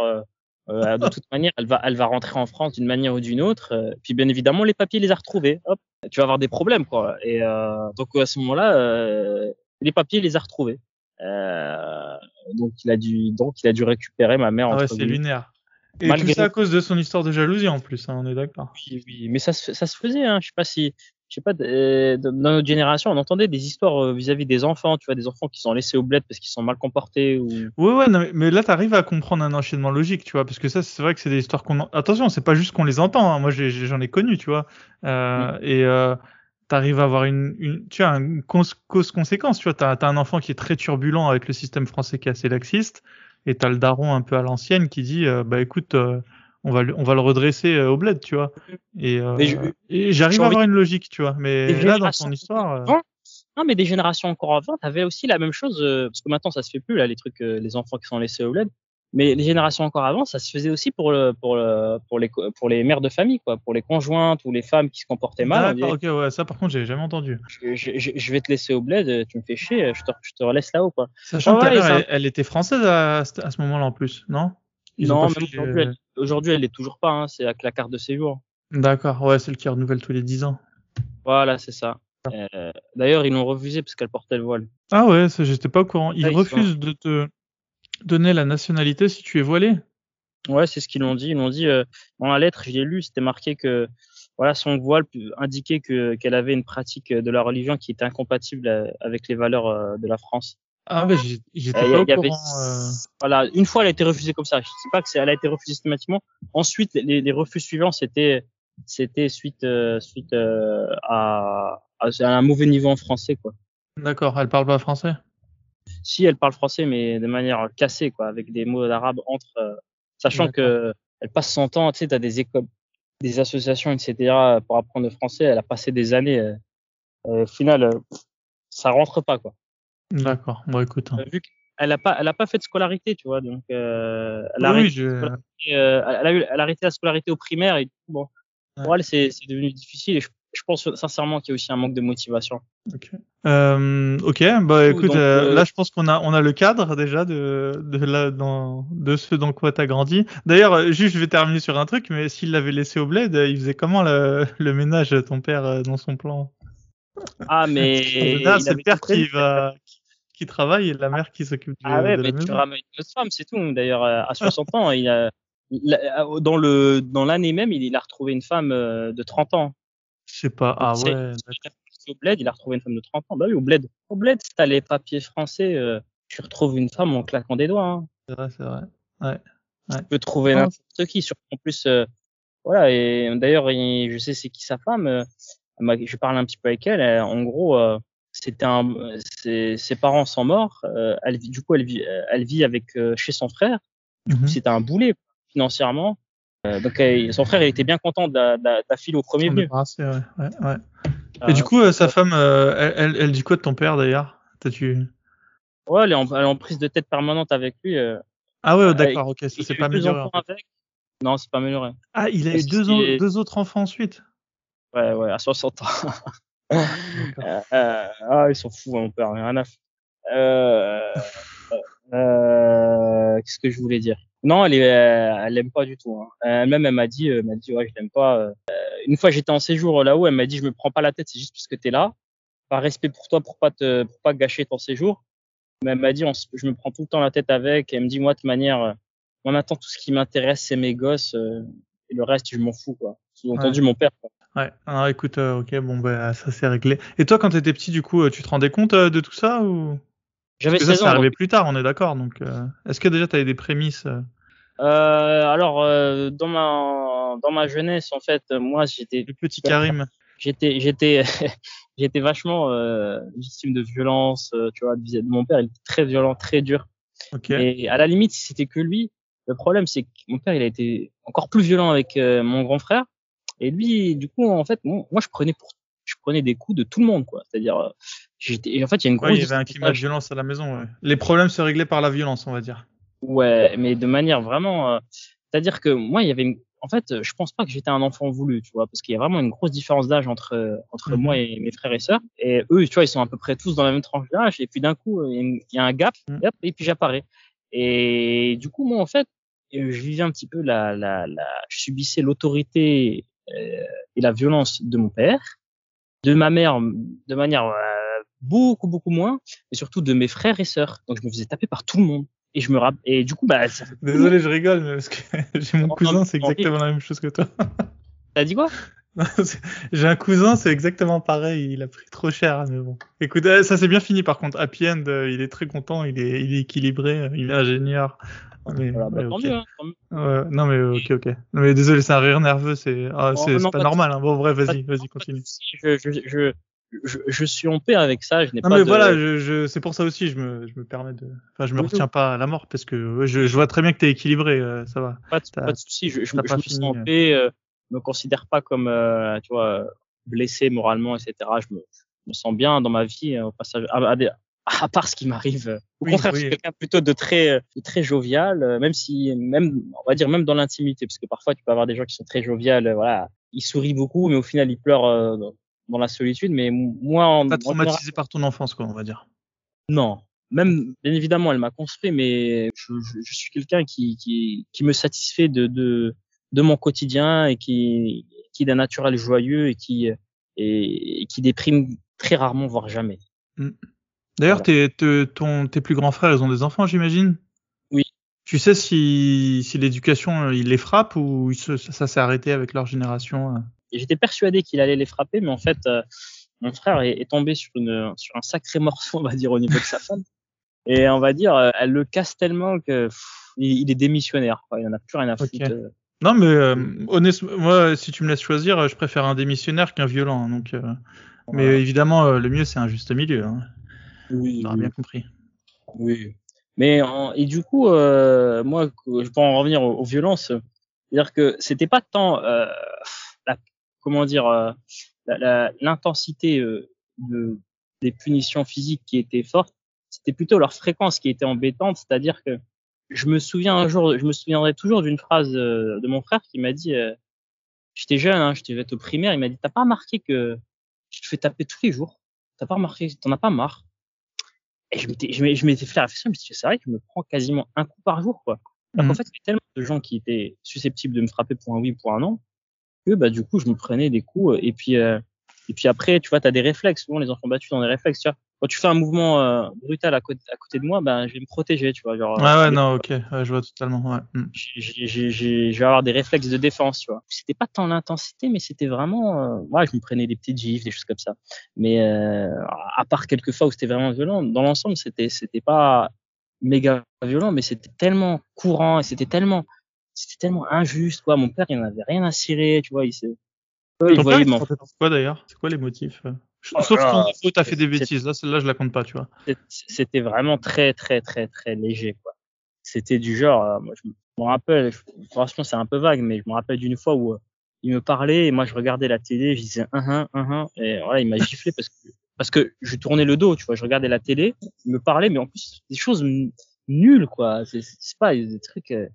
Euh, de toute manière, elle va, elle va rentrer en France d'une manière ou d'une autre. euh, puis bien évidemment, les papiers, il les a retrouvés. Hop, tu vas avoir des problèmes, quoi. Et euh, donc à ce moment-là, euh, les papiers, il les a retrouvés. Euh, donc il a dû, donc il a dû récupérer ma mère. Ah ouais, c'est lunaire. Et Malgré- tout ça à cause de son histoire de jalousie en plus, hein, on est d'accord. Oui, oui, mais ça se, ça se faisait. Hein. Je sais pas si, je sais pas, euh, dans notre génération, on entendait des histoires euh, vis-à-vis des enfants. Tu vois, des enfants qui sont laissés au bled parce qu'ils sont mal comportés ou. Ouais, ouais, non, mais, là, t'arrives à comprendre un enchaînement logique, tu vois, parce que ça, c'est vrai que c'est des histoires qu'on. en- Attention, c'est pas juste qu'on les entend. hein, Moi, j'en ai, connu, tu vois. Euh, Et euh, t'arrives à avoir une, une, tu vois, une cause- cause-conséquence. Tu vois, t'as as un enfant qui est très turbulent avec le système français qui est assez laxiste, et t'as le daron un peu à l'ancienne qui dit, euh, bah écoute, on va, le- on va le redresser euh, au bled, tu vois. Et, euh, et j'arrive à avoir une logique, tu vois. Mais là, dans son histoire. euh, Non, mais des générations encore avant, t'avais aussi la même chose, euh, parce que maintenant ça se fait plus là, les trucs, euh, les enfants qui sont laissés au bled. Mais les générations encore avant, ça se faisait aussi pour le, pour le, pour les, pour les mères de famille, quoi, pour les conjointes ou les femmes qui se comportaient mal. disait, ok, ouais, ça par contre, j'ai jamais entendu. je, je- vais te laisser au bled, tu me fais chier, je te, je te là-haut, quoi. Sachant Ah que ta mère, elle était française à, à ce moment-là en plus, non? Ils non, même fait, aujourd'hui, elle, aujourd'hui, elle est toujours pas, hein, c'est avec la carte de séjour. D'accord, ouais, celle qui renouvelle tous les 10 ans. Voilà, c'est ça. Euh, D'ailleurs, ils l'ont refusé parce qu'elle portait le voile. Ah ouais, j'étais pas au courant. Ils Ah, ils refusent de te donner la nationalité si tu es voilé. Ouais, c'est ce qu'ils l'ont dit. Ils l'ont dit euh, dans la lettre, je l'ai lu, c'était marqué que voilà, son voile indiquait que qu'elle avait une pratique de la religion qui était incompatible euh, avec les valeurs de la France. Ah j'ai- j'étais pas au avait- courant. euh. Voilà, une fois elle a été refusée comme ça. Je sais pas que c'est, elle a été refusée systématiquement. Ensuite, les, les refus suivants, c'était c'était suite euh, suite euh, à, à un mauvais niveau en français quoi. D'accord, elle parle pas français? Si elle parle français, mais de manière cassée quoi, avec des mots d'arabe entre, euh, sachant que elle passe son temps. Tu sais, t'as des écoles, des associations, etc. pour apprendre le français. Elle a passé des années. euh, euh, au final, euh, ça rentre pas quoi. D'accord, bon écoute. hein. Euh, Vu qu'elle a pas, elle a pas fait de scolarité, tu vois, donc euh, elle a Oui, arrêté oui, je... euh, elle a eu, elle a arrêté la scolarité au primaire et bon, pour elle, c'est devenu difficile et je, je pense sincèrement qu'il y a aussi un manque de motivation. Ok. Euh, ok. Bah écoute, donc, euh, là je pense qu'on a on a le cadre déjà de dans de ce dans quoi t'as grandi. D'ailleurs, juste je vais terminer sur un truc, mais s'il l'avait laissé au bled, il faisait comment le, le ménage ton père dans son plan? Ah, [LAUGHS] mais. Il c'est le père qui va qui, travaille et la mère qui s'occupe de, Ah ouais, de mais tu ramènes une autre femme, c'est tout. D'ailleurs, euh, à 60 ans, il a, il a- dans le dans l'année même, il, il a retrouvé une femme euh, de 30 ans. Je sais pas. Ah ouais. Au bled, il a retrouvé une femme de 30 ans. Bah oui, au bled. Au bled, si t'as les papiers français, euh, tu retrouves une femme en claquant des doigts. Hein. C'est vrai, c'est vrai. Tu peux trouver Ah. n'importe qui. Surtout en plus, euh, voilà. Et d'ailleurs, il- je sais c'est qui sa femme. euh, je parle un petit peu avec elle. en gros, euh, c'était un, ses, ses parents sont morts. euh, elle du coup, elle vit, elle vit avec euh, chez son frère. Mhm. C'était un boulet financièrement. Euh, donc, euh, son frère, il était bien content de la, de la- de la file au premier venu. débarrasser, ouais, ouais, ouais. Euh, Et du coup, euh, sa femme, euh, elle, elle, elle dit quoi de ton père d'ailleurs? T'as-tu ouais, elle est, en, elle est en prise de tête permanente avec lui. euh, Ah ouais, Euh, d'accord, ok, ça eu pas amélioré. avec. Non, c'est pas amélioré. Ah, il a eu deux autres enfants ensuite? Ouais, ouais, à 60 ans. [LAUGHS] D'accord. Euh, ah, ils sont fous, hein, mon père, rien à foutre. Euh, euh, qu'est-ce que je voulais dire? Non, elle est, elle l'aime pas du tout. Hein. Elle-même, elle m'a dit, elle m'a dit, ouais, je l'aime pas. une fois, j'étais en séjour là-haut, elle m'a dit, je me prends pas la tête, c'est juste parce que t'es là. Par respect pour toi, pour pas te, pour pas gâcher ton séjour. Mais elle m'a dit, on je me prends tout le temps la tête avec. Elle me dit, moi, de manière, moi maintenant, tout ce qui m'intéresse, c'est mes gosses. euh, et le reste, je m'en fous, quoi. Sous-entendu, mon père. Quoi. Ouais, alors écoute, euh, ok, bon, bah, ça c'est réglé. Et toi, quand t'étais petit, du coup, euh, tu te rendais compte euh, de tout ça ou? J'avais Parce que ça, 16 ans. arrivé plus tard, on est d'accord. Donc, euh, est-ce que déjà t'avais des prémices alors dans ma dans ma jeunesse en fait moi j'étais du petit Karim j'étais j'étais [LAUGHS] j'étais vachement victime de violence tu vois vis-à-vis de mon père il était très violent très dur Ok. et à la limite si c'était que lui le problème c'est que mon père il a été encore plus violent avec mon grand frère et lui du coup en fait moi, moi, je prenais pour je prenais des coups de tout le monde quoi c'est-à-dire euh, j'étais en fait il y a une Ouais, grosse il y avait un climat de violence à la maison. Ouais. Les problèmes se réglaient par la violence, on va dire. Ouais, mais de manière vraiment. euh, C'est-à-dire que moi, il y avait. Une... En fait, je pense pas que j'étais un enfant voulu, tu vois, parce qu'il y a vraiment une grosse différence d'âge entre euh, entre Mhm. moi et mes frères et sœurs. Et eux, tu vois, ils sont à peu près tous dans la même tranche d'âge. Et puis d'un coup, il y a un gap, Mhm. et, puis j'apparais. Et du coup, moi, en fait, je vivais un petit peu la, la, la je subissais l'autorité et la violence de mon père, de ma mère, de manière euh, beaucoup beaucoup moins, et surtout de mes frères et sœurs. Donc je me faisais taper par tout le monde. Et je me rapp- et du coup, bah, ça fait [LAUGHS] Désolé, je rigole, mais parce que [LAUGHS] j'ai mon Non, cousin, c'est non, exactement la même chose que toi. T'as dit quoi? [LAUGHS] J'ai un cousin, c'est exactement pareil. Il a pris trop cher, mais bon. Écoute, euh, ça s'est bien fini par contre. Happy End, euh, il est très content, il est, il est équilibré, il est ingénieur. Mais, Voilà, bah, ouais, tant ok. mieux, hein. Ouais, non mais ok ok. Non, mais désolé, c'est un rire nerveux, c'est ah, Oh, c'est pas, pas normal. Hein. Bon bref, vas-y, vas-y, continue. Je, je, je, je, je suis en paix avec ça. Je n'ai Non pas mais de... voilà, je, je, c'est pour ça aussi, je me, je me permets de, enfin, je me Oui, retiens pas à la mort parce que je, je vois très bien que t'es équilibré, euh, ça va. pas de, pas de souci. Je, je, me sens en euh. paix. Euh, me considère pas comme, euh, tu vois, blessé moralement, etc. Je me, je me sens bien dans ma vie. euh, au passage, à, à, des- à part ce qui m'arrive. euh, Au Oui, contraire, oui. je suis quelqu'un plutôt de très, euh, de très jovial, euh, même si, même, on va dire, même dans l'intimité, parce que parfois, tu peux avoir des gens qui sont très joviales. voilà, ils sourient beaucoup, mais au final, ils pleurent dans- la solitude. Mais moi, en, Pas en traumatisé par ton enfance, quoi, on va dire. Non. Même, bien évidemment, elle m'a construit, mais je, je, je suis quelqu'un qui, qui, qui me satisfait de, de, de mon quotidien et qui, qui est d'un naturel joyeux et qui, et, et qui déprime très rarement, voire jamais. D'ailleurs, Voilà. tes, plus grands frères, ils ont des enfants, j'imagine? Oui. Tu sais si, si l'éducation, euh, il les frappe ou ça, ça s'est arrêté avec leur génération. euh? J'étais persuadé qu'il allait les frapper, mais en fait, euh, mon frère est, est tombé sur, une, sur un sacré morceau, on va dire, au niveau de sa femme. [LAUGHS] Et on va dire, elle le casse tellement que pff, il, il est démissionnaire. Quoi. Il en a plus rien à foutre. Non, mais euh, honnêtement, moi, si tu me laisses choisir, je préfère un démissionnaire qu'un violent. hein, Donc, euh, mais évidemment, le mieux, c'est un juste milieu. Hein. Oui, On aura oui. bien compris. Oui. Mais en- et du coup, euh, moi, je peux en revenir aux, aux violences. C'est-à-dire que c'était pas tant euh, la, comment dire euh, l'intensité euh, de, des punitions physiques qui était forte, c'était plutôt leur fréquence qui était embêtante. C'est-à-dire que je me souviens un jour, je me souviendrai toujours d'une phrase euh, de mon frère qui m'a dit euh, j'étais jeune, hein, être au primaire, il m'a dit, t'as pas remarqué que je te fais taper tous les jours? T'as pas remarqué, t'en as pas marre? Et je m'étais, je m'étais fait la réflexion, mais c'est vrai que je me prends quasiment un coup par jour, quoi. Alors qu'en Mhm. fait, il y avait tellement de gens qui étaient susceptibles de me frapper pour un oui, pour un non, que bah du coup, je me prenais des coups. Et puis, euh, et puis après, tu vois, t'as des réflexes. Souvent, les enfants battus ont des réflexes. Tu vois, quand tu fais un mouvement euh, brutal à côté, à côté de moi, ben, je vais me protéger. Tu vois, genre. Ouais, euh, ouais, non, ok, ouais, je vois totalement. Ouais. Mm. je vais avoir des réflexes de défense, tu vois. C'était pas tant l'intensité, mais c'était vraiment, euh, ouais, je me prenais des petites gifs, des choses comme ça. Mais euh, à part quelques fois où c'était vraiment violent, dans l'ensemble, c'était, c'était pas méga violent, mais c'était tellement courant et c'était tellement, c'était tellement injuste, quoi. Mon père, il n'avait rien à cirer, tu vois. Il père, voyaient il frappait pour quoi d'ailleurs? C'est quoi les motifs Oh Sauf là quand là, tu as fait des bêtises. Là, celle-là, je la compte pas, tu vois. c'était vraiment très très très très léger quoi. C'était du genre, euh, moi je me rappelle, je- franchement c'est un peu vague, mais je me rappelle d'une fois où euh, il me parlait et moi je regardais la télé, je disais un un un un et voilà il m'a giflé parce que parce que je tournais le dos, tu vois, je regardais la télé, il me parlait mais en plus des choses nulles quoi, c'est c'est pas des trucs, euh,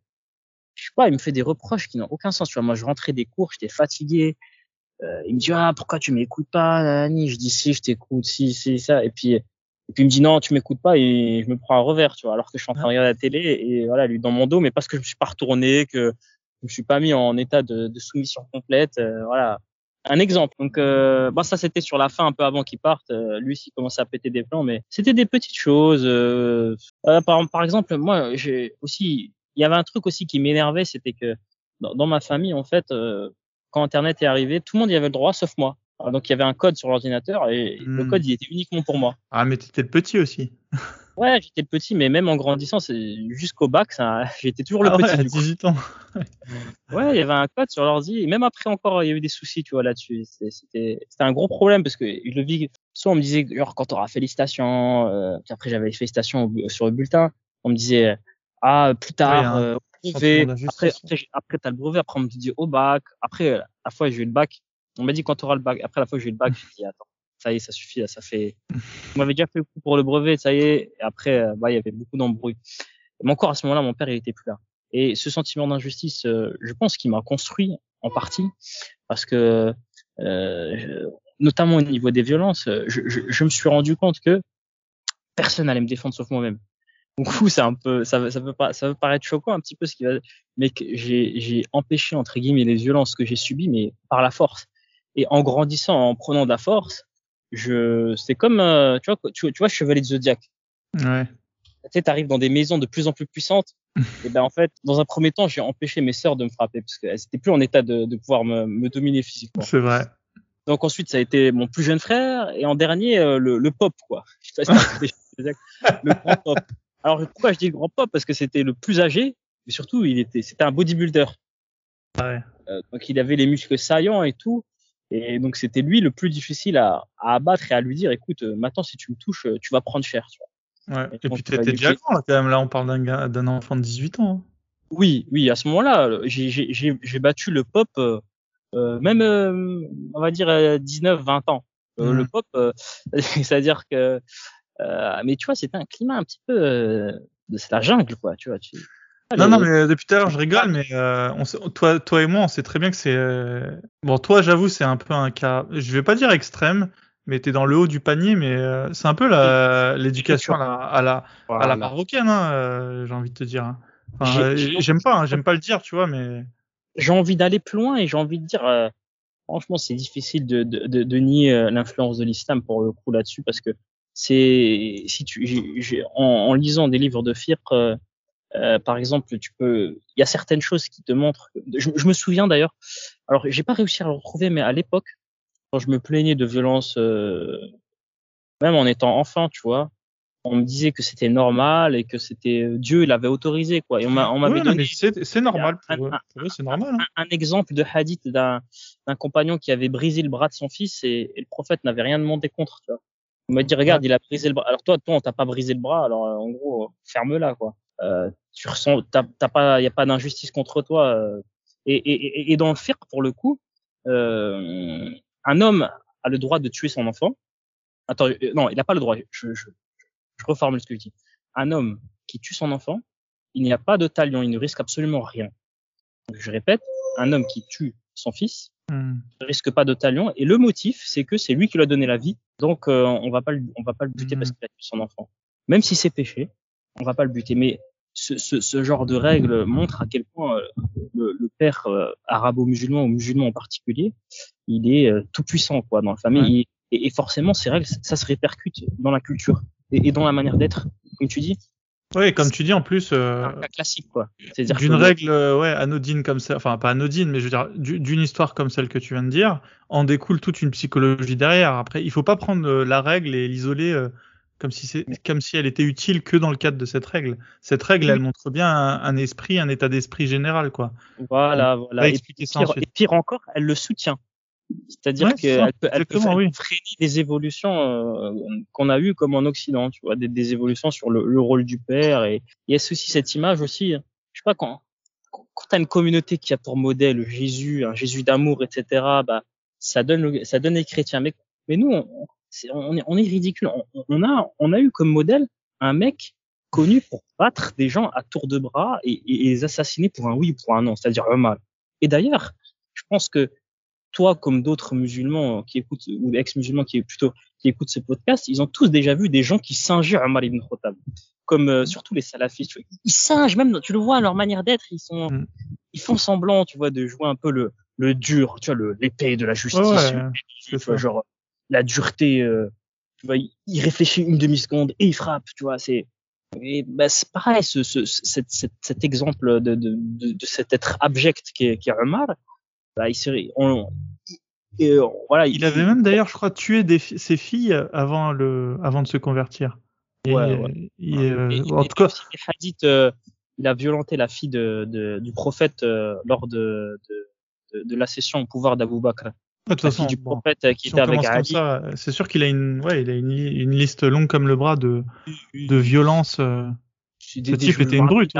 je sais pas, il me fait des reproches qui n'ont aucun sens, tu vois, moi je rentrais des cours, j'étais fatigué, euh, il me dit ah pourquoi tu m'écoutes pas Nani? Je dis si je t'écoute si si ça. Et puis et puis il me dit non tu m'écoutes pas et je me prends un revers tu vois alors que je suis en train de regarder la télé et voilà lui dans mon dos mais parce que je me suis pas retourné que je me suis pas mis en état de, de soumission complète euh, voilà. Un exemple. Donc euh, bon ça c'était sur la fin un peu avant qu'il parte euh, lui s'il commençait à péter des plans mais c'était des petites choses euh, euh, par, par exemple moi j'ai aussi il y avait un truc aussi qui m'énervait c'était que dans, dans ma famille en fait euh, quand Internet est arrivé, tout le monde y avait le droit, sauf moi. Alors, donc il y avait un code sur l'ordinateur et le Hmm. code il était uniquement pour moi. Ah, mais t'étais le petit aussi. [LAUGHS] Ouais, j'étais le petit, mais même en grandissant, jusqu'au bac, ça, [LAUGHS] j'étais toujours le Ah ouais, petit. à du coup. 18 ans. [LAUGHS] Ouais, il y avait un code sur l'ordi. Et même après encore, il y a eu des soucis, tu vois, là-dessus. C'était, c'était un gros problème parce que le vis. Soit on me disait, genre, quand t'auras félicitations, euh, puis après j'avais les félicitations sur le bulletin, on me disait, ah, plus tard, Ouais, euh. Après, après, après t'as le brevet, après on me dit au bac. Après, euh, la fois j'ai eu le bac, on m'a dit quand t'auras le bac. Après la fois j'ai eu le bac, j'ai dit, attends, ça y est, ça suffit, là, ça fait. [LAUGHS] On m'avait déjà fait le coup pour le brevet, ça y est. Et après, euh, bah, il y avait beaucoup d'embrouilles. Mais encore à ce moment-là, mon père, il était plus là. Et ce sentiment d'injustice, euh, je pense qu'il m'a construit en partie parce que, euh, notamment au niveau des violences, euh, je, je, je me suis rendu compte que personne n'allait me défendre sauf moi-même. Coup, c'est un peu, ça, ça peut pas, ça peut paraître choquant un petit peu ce qui va, mais que j'ai, empêché entre guillemets les violences que j'ai subies, mais par la force. Et en grandissant, en prenant de la force, je, c'est comme, euh, tu vois, tu, tu vois, Chevalier de Zodiac Ouais. tu sais, t'arrives dans des maisons de plus en plus puissantes. [LAUGHS] et ben en fait, dans un premier temps, j'ai empêché mes sœurs de me frapper parce qu'elles étaient plus en état de, de pouvoir me, me dominer physiquement. C'est vrai. Donc ensuite, ça a été mon plus jeune frère et en dernier, euh, le, le pop quoi. Je sais pas si [LAUGHS] le grand pop. Alors pourquoi je dis grand pop Parce que c'était le plus âgé, mais surtout, il était, c'était un bodybuilder. Ouais. Euh, donc il avait les muscles saillants et tout. Et donc c'était lui le plus difficile à, à abattre et à lui dire, écoute, euh, maintenant si tu me touches, euh, tu vas prendre cher. Tu vois. Ouais. Et Et puis t'étais déjà grand là quand même. Là, on parle d'un d'un enfant de 18 ans. hein. Oui, oui, à ce moment-là, j'ai- battu le pop, euh, même, euh, on va dire, euh, 19, 20 ans. Le pop, euh, [LAUGHS] c'est-à-dire que, mais tu vois, c'était un climat un petit peu, euh, de- c'est la jungle, quoi, tu vois. Tu, Non, non, mais depuis tout à l'heure, je rigole, mais euh, on sait- toi, toi et moi, on sait très bien que c'est. euh, Bon, toi, j'avoue, c'est un peu un cas. Je vais pas dire extrême, mais t'es dans le haut du panier, mais euh, c'est un peu l'éducation à la, à la, à la Voilà. marocaine, hein, euh, j'ai envie de te dire. hein. Enfin, euh, j'aime pas, hein, j'aime pas le dire, tu vois, mais. J'ai envie d'aller plus loin et j'ai envie de dire, euh, franchement, c'est difficile de, de, de, de nier euh, l'influence de l'islam pour le coup là-dessus parce que c'est, si tu, en, en lisant des livres de fiqh, euh, euh, par exemple, tu peux, il y a certaines choses qui te montrent. Je, je me souviens d'ailleurs. Alors, j'ai pas réussi à le retrouver, mais à l'époque, quand je me plaignais de violence, euh, même en étant enfant, tu vois, on me disait que c'était normal et que c'était Dieu l'avait autorisé, quoi. Et on m'a- on m'avait Ouais, donné c'est normal un- un- eux, c'est normal. hein. un, un exemple de hadith d'un d'un compagnon qui avait brisé le bras de son fils et, et le prophète n'avait rien demandé contre, tu vois. Il m'a dit, regarde, il a brisé le bras. Alors toi, toi, on t'a pas brisé le bras, alors euh, en gros, euh, ferme-la, quoi. Euh, tu ressens, t'as t'as pas, y a pas d'injustice contre toi. euh. et, et, et- dans le fiqh, pour le coup, euh, un homme a le droit de tuer son enfant. Attends, euh, non, il n'a pas le droit. Je, je, je reformule ce que je dis. Un homme qui tue son enfant, il n'y a pas de talion, il ne risque absolument rien. Donc, je répète, un homme qui tue son fils. Hmm. Il risque pas de talion. Et le motif, c'est que c'est lui qui lui a donné la vie. Donc, euh, on va pas le, on va pas le buter parce qu'il a tué son enfant. Même si c'est péché, on va pas le buter. Mais ce, ce, ce genre de règle montre à quel point euh, le, le père euh, arabo-musulman ou musulman en particulier, il est euh, tout puissant quoi dans la famille. Et, et forcément, ces règles, ça se répercute dans la culture et, et dans la manière d'être, comme tu dis, Oui, comme tu dis, en plus, euh, un cas classique quoi. D'une règle euh, ouais, anodine comme ça, enfin pas anodine, mais je veux dire, du- d'une histoire comme celle que tu viens de dire, en découle toute une psychologie derrière. Après, il faut pas prendre euh, la règle et l'isoler euh, comme si c'est comme si elle était utile que dans le cadre de cette règle. Cette règle, elle montre bien un, un esprit, un état d'esprit général, quoi. Voilà, voilà. Et pire, et pire encore, elle le soutient. C'est-à-dire Ouais, qu'elle peut, elle peut oui. freiner des évolutions euh, qu'on a eues comme en Occident, tu vois, des, des évolutions sur le, le rôle du père. Et il y a aussi cette image aussi, hein. je sais pas, quand, quand, tu as une communauté qui a pour modèle Jésus, un Jésus d'amour, etc., bah, ça donne, le- ça donne les chrétiens. Mais, mais nous, on, c'est- on, est, on est ridicule. On, on a, on a eu comme modèle un mec connu pour battre des gens à tour de bras et, et- et les assassiner pour un oui ou pour un non, c'est-à-dire un mal. Et d'ailleurs, je pense que toi, comme d'autres musulmans qui écoutent, ou ex-musulmans qui plutôt, qui écoutent ce podcast, ils ont tous déjà vu des gens qui singeaient Omar ibn Khattab. Comme, euh, surtout les salafistes. Ils singent, même, tu le vois, leur manière d'être, ils sont, Mm. ils font semblant, tu vois, de jouer un peu le, le dur, tu vois, l'épée de la justice. Ouais, tu c'est vois, ça. genre, la dureté, euh, tu vois, il, il réfléchit une demi-seconde et il frappe, tu vois, c'est, et bah, c'est pareil, ce, ce, cet, cet, cet exemple de, de, de, de cet être abject qui est, qui est Omar, bah, il serait, on, et, euh, voilà, Il avait même d'ailleurs, je crois, tué des fi- ses filles avant le, avant de se convertir. Et, Ouais, ouais. il, euh, Et- en tout cas, euh, il a violenté la fille de, de, du prophète euh, lors de, de, de, de la session au pouvoir d'Abu Bakr. de La façon, fille du prophète euh, qui si était avec Ali. c'est sûr qu'il a une, ouais, il a une, li- une liste longue comme le bras de, de violences. euh, Ce type était une brute,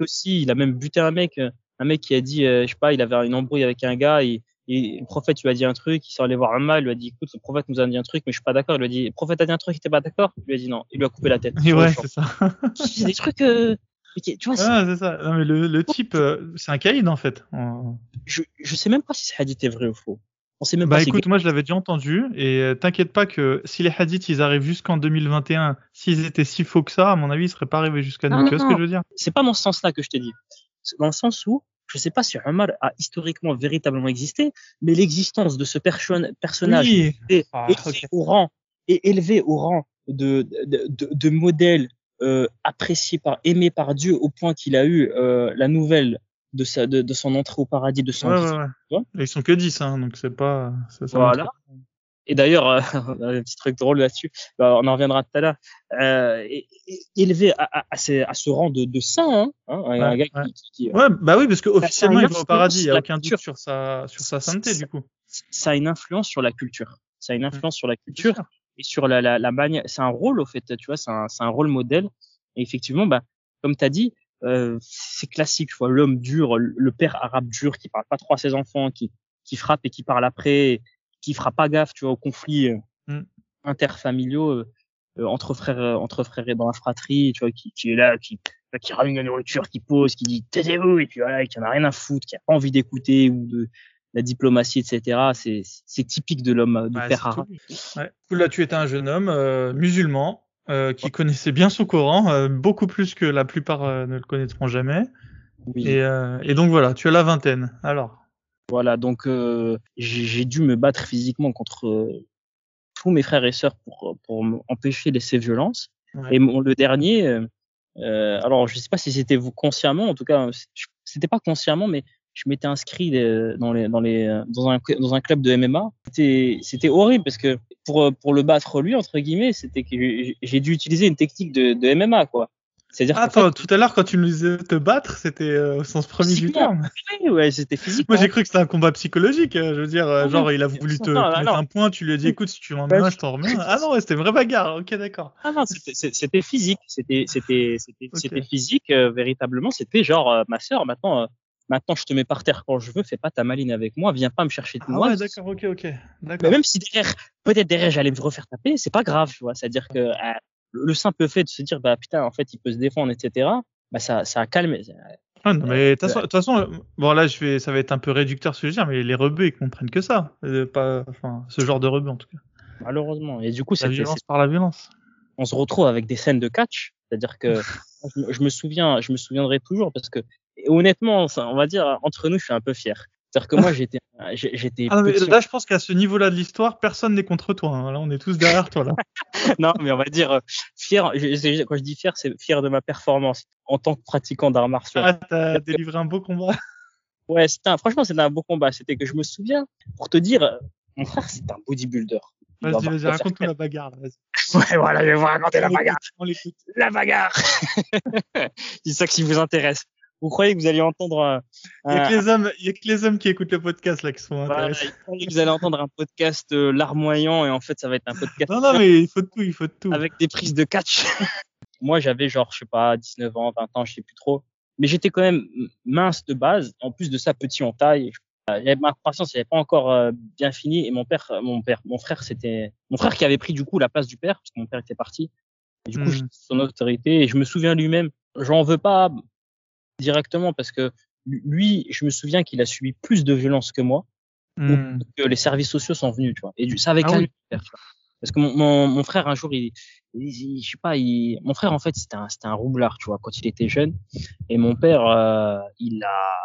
aussi, il a même buté un mec, euh, un mec qui a dit, euh, je sais pas, il avait une embrouille avec un gars et, et le prophète lui a dit un truc, il s'est allé voir un mal, il lui a dit, écoute, le prophète nous a dit un truc, mais je suis pas d'accord. Il lui a dit, le prophète a dit un truc, il était pas d'accord? Il lui a dit non, il lui a coupé la tête. Et [LAUGHS] ouais, c'est ça. [LAUGHS] c'est des trucs, euh, tu vois, c'est- Ah, c'est ça. Non, mais le, le type, euh, c'est un caïd en fait. Je, je sais même pas si ce hadith est vrai ou faux. On sait même Bah pas si écoute, moi je l'avais déjà entendu et euh, t'inquiète pas que si les hadiths ils arrivent jusqu'en 2021, s'ils étaient si faux que ça, à mon avis ils seraient pas arrivés jusqu'à nous. Non, tu vois non, ce que je veux dire? C'est pas dans ce sens-là que je te dis. Dans le sens où je sais pas si Omar a historiquement véritablement existé, mais l'existence de ce perso- personnage Oui. est Ah, élevé ok. au rang et élevé au rang de de, de, de modèle euh, apprécié par aimé par Dieu au point qu'il a eu euh, la nouvelle de sa de, de son entrée au paradis de son Ouais, ouais, ouais. Ils sont que 10, hein, donc c'est pas. Ça, ça Voilà. montre- Et d'ailleurs, euh, [LAUGHS] un petit truc drôle là-dessus, bah, on en reviendra tout à l'heure, euh, élevé à, à, à, ces- à ce rang de, de saint, hein, hein, un, un Ouais, gars ouais. qui, qui, qui, Ouais, bah oui, parce que officiellement une il va au paradis, il y a influence aucun doute culture. sur sa sur sa sainteté du coup. ça a une influence sur la culture. Ça a une influence sur la culture et sur la, la, la manière. C'est un rôle, au fait, tu vois, c'est un, c'est un rôle modèle. Et effectivement, bah, comme tu as dit, euh, c'est classique, tu vois, l'homme dur, le père arabe dur qui parle pas trop à ses enfants, qui, qui frappe et qui parle après, qui fera pas gaffe, tu vois, aux conflits euh, Mm. interfamiliaux euh, euh, entre frères, entre frères et dans la fratrie, tu vois, qui, qui est là, qui, qui ramène la nourriture, qui pose, qui dit taisez-vous, et puis voilà, qui en a rien à foutre, qui a pas envie d'écouter ou de la diplomatie, etc. C'est, c'est typique de l'homme, du Ouais, père. Ouais. Là, tu étais un jeune homme euh, musulman euh, qui connaissait bien son Coran, euh, beaucoup plus que la plupart ne le connaîtront jamais. Oui. Et, et donc voilà, tu as la vingtaine. Alors, Voilà, donc euh, j'ai dû me battre physiquement contre euh, tous mes frères et sœurs pour, pour empêcher les, ces violences. Ouais. Et mon, le dernier, euh, euh, alors je sais pas si c'était vous consciemment, en tout cas, c'était pas consciemment, mais je m'étais inscrit euh, dans, les, dans, les, euh, dans, un, dans un club de MMA. C'était horrible parce que pour, euh, pour le battre lui, entre guillemets, c'était que j'ai- j'ai dû utiliser une technique de, de MMA, quoi. C'est-à-dire qu'en attends, tout à l'heure quand tu nous disais te battre, c'était euh, au sens premier du terme. oui, ouais, c'était physique. Moi j'ai cru que c'était un combat psychologique. euh, Je veux dire, euh, Ah, genre il a voulu te, mettre un point, tu lui as dit écoute si tu m'en Ouais, mets un, je t'en remets un. Ah non, c'était une vraie bagarre. Ok, d'accord. Ah non, c'était- physique, c'était physique véritablement. C'était genre ma sœur, maintenant maintenant je te mets par terre quand je veux, fais pas ta maline avec moi, viens pas me chercher de Ah moi. ouais, d'accord, ok, ok, Mais même si derrière, peut-être derrière j'allais me refaire taper, c'est pas grave, tu vois. C'est-à-dire que euh, le le simple fait de se dire bah putain en fait il peut se défendre, etc. Bah ça ça a calmé, Ah non, mais de toute façon, bon là, je vais, ça va être un peu réducteur ce que je veux dire, mais les rebeux ils comprennent que ça, euh, pas, enfin, ce genre de rebeux en tout cas. Malheureusement. Et du coup, la violence par la violence. On se retrouve avec des scènes de catch, c'est-à-dire que [LAUGHS] je, me souviens, je me souviendrai toujours parce que honnêtement, on va dire entre nous, je suis un peu fier. C'est-à-dire que moi, j'étais, j'étais. Ah, mais là, je pense qu'à ce niveau-là de l'histoire, personne n'est contre toi. Hein. Là, on est tous derrière toi là. [LAUGHS] non, mais on va dire euh, fier. Quand je dis fier, c'est fier de ma performance en tant que pratiquant d'arts martiaux. Ah, t'as délivré un beau combat. [LAUGHS] Ouais, c'était franchement, c'était un beau combat. C'était que je me souviens, pour te dire, mon frère, c'est un bodybuilder. Vas-y, vas-y, raconte-nous la bagarre. [LAUGHS] Ouais, voilà, je vais vous raconter la bagarre. La bagarre. c'est ça qui vous intéresse. Vous croyez que vous allez entendre Il y a que les hommes, il y a que les hommes qui écoutent le podcast là qui sont intéressés. vous allez entendre un podcast euh, larmoyant et en fait ça va être un podcast. Non non mais il faut de tout, il faut de tout. Avec des prises de catch. [LAUGHS] Moi j'avais genre je sais pas 19 ans, 20 ans, je sais plus trop. Mais j'étais quand même mince de base. En plus de ça petit en taille. Ma croissance n'avait pas encore euh, bien fini et mon père, mon père, mon frère c'était mon frère qui avait pris du coup la place du père parce que mon père était parti. Et du coup, hmm. son autorité et je me souviens lui-même. J'en veux pas directement parce que lui, je me souviens qu'il a subi plus de violence que moi, mmh. que les services sociaux sont venus, tu vois. Et ça avec ah Parce que mon, mon, mon, frère, un jour, il, il, je sais pas, il, mon frère, en fait, c'était un, c'était un roublard, tu vois, quand il était jeune. Et mon père, euh, il a,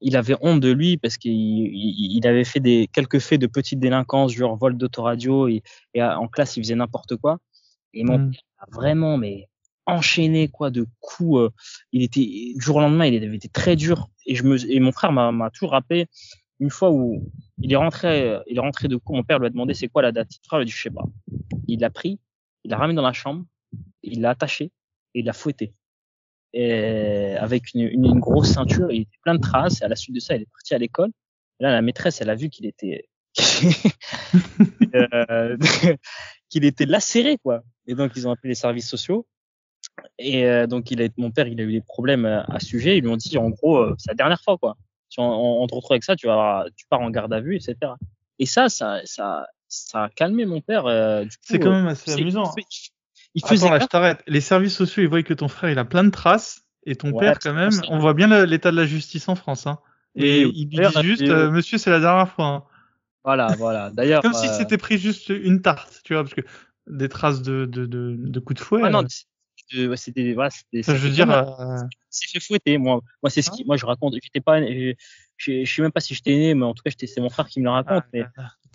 il avait honte de lui parce qu'il il, avait fait des quelques faits de petite délinquance, genre vol d'autoradio et, et en classe, il faisait n'importe quoi. Et mon mmh. père a vraiment, mais enchaîné quoi de coups. Euh, il était du jour au lendemain, il avait été très dur. Et je me et mon frère m'a toujours rappelé une fois où il est rentré, il est rentré de coups. Mon père lui a demandé c'est quoi la date. Mon frère lui a dit je sais pas. Il l'a pris, il l'a ramené dans la chambre, il l'a attaché et il l'a fouetté. Et avec une, une, grosse ceinture, il était plein de traces. Et à la suite de ça, il est parti à l'école. Là, la maîtresse, elle a vu qu'il était [LAUGHS] euh, [LAUGHS] qu'il était lacéré quoi. Et donc ils ont appelé les services sociaux et euh, donc, il a, mon père, il a eu des problèmes euh, à, ce sujet. Ils lui ont dit, en gros, euh, c'est la dernière fois, quoi. Si on, on, te retrouve avec ça, tu vas, tu pars en garde à vue, etc. Et ça, ça, ça, ça a calmé mon père. c'est quand même assez amusant. Il, faisait. Attends, là, je t'arrête. Les services sociaux, ils voient que ton frère, il a plein de traces. Et ton père, quand même, on voit bien l'état de la justice en France. Hein. Et il dit juste, monsieur, c'est la dernière fois. Hein. Voilà, voilà. D'ailleurs. Comme si c'était pris juste une tarte, tu vois, parce que des traces de, de, de, de coups de fouet. Ah, non, c'était voilà, c'était je veux dire euh... c'est fait fouetter moi. Moi c'est ce qui moi je raconte. J'étais pas je, je, sais même pas si j'étais né mais en tout cas c'est mon frère qui me le raconte ah, mais,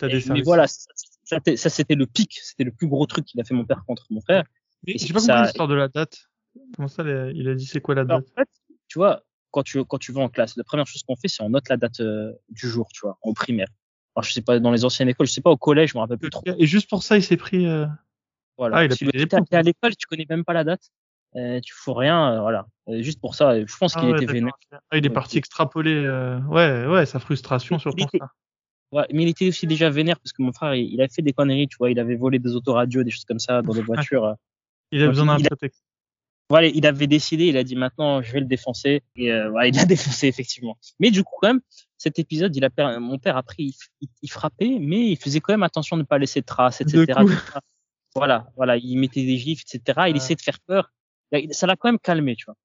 des mais voilà ça, ça, c'était le pic c'était le plus gros truc qu'il a fait mon père contre mon frère. Mais j'ai pas compris l'histoire de la date. Comment ça il a dit c'est quoi la date? en fait, tu vois quand tu quand tu vas en classe la première chose qu'on fait c'est on note la date euh, du jour tu vois en primaire. Alors je sais pas dans les anciennes écoles je sais pas au collège je me rappelle plus trop. et juste pour ça il s'est pris euh... Voilà. Ah, il si tu à l'école, tu connais même pas la date, euh, tu fous rien, euh, voilà. Euh, juste pour ça, je pense qu'il ah était vénère. Ah, il est parti extrapoler, euh, ouais, ouais, sa frustration sur ça. Ouais, mais il était aussi déjà vénère parce que mon frère, il, il, a fait des conneries, tu vois, il avait volé des autoradios, des choses comme ça dans des [LAUGHS] voitures. il a besoin d'un prétexte. Voilà, il avait décidé, il a dit maintenant je vais le défoncer et voilà, il l'a [LAUGHS] défoncé effectivement. Mais du coup quand même, cet épisode, il a mon père après il, il, frappait, mais il faisait quand même attention de ne pas laisser de traces, etc. Voilà, voilà, il mettait des gifs, etc. Il essayait de faire peur. Ça l'a quand même calmé, tu vois.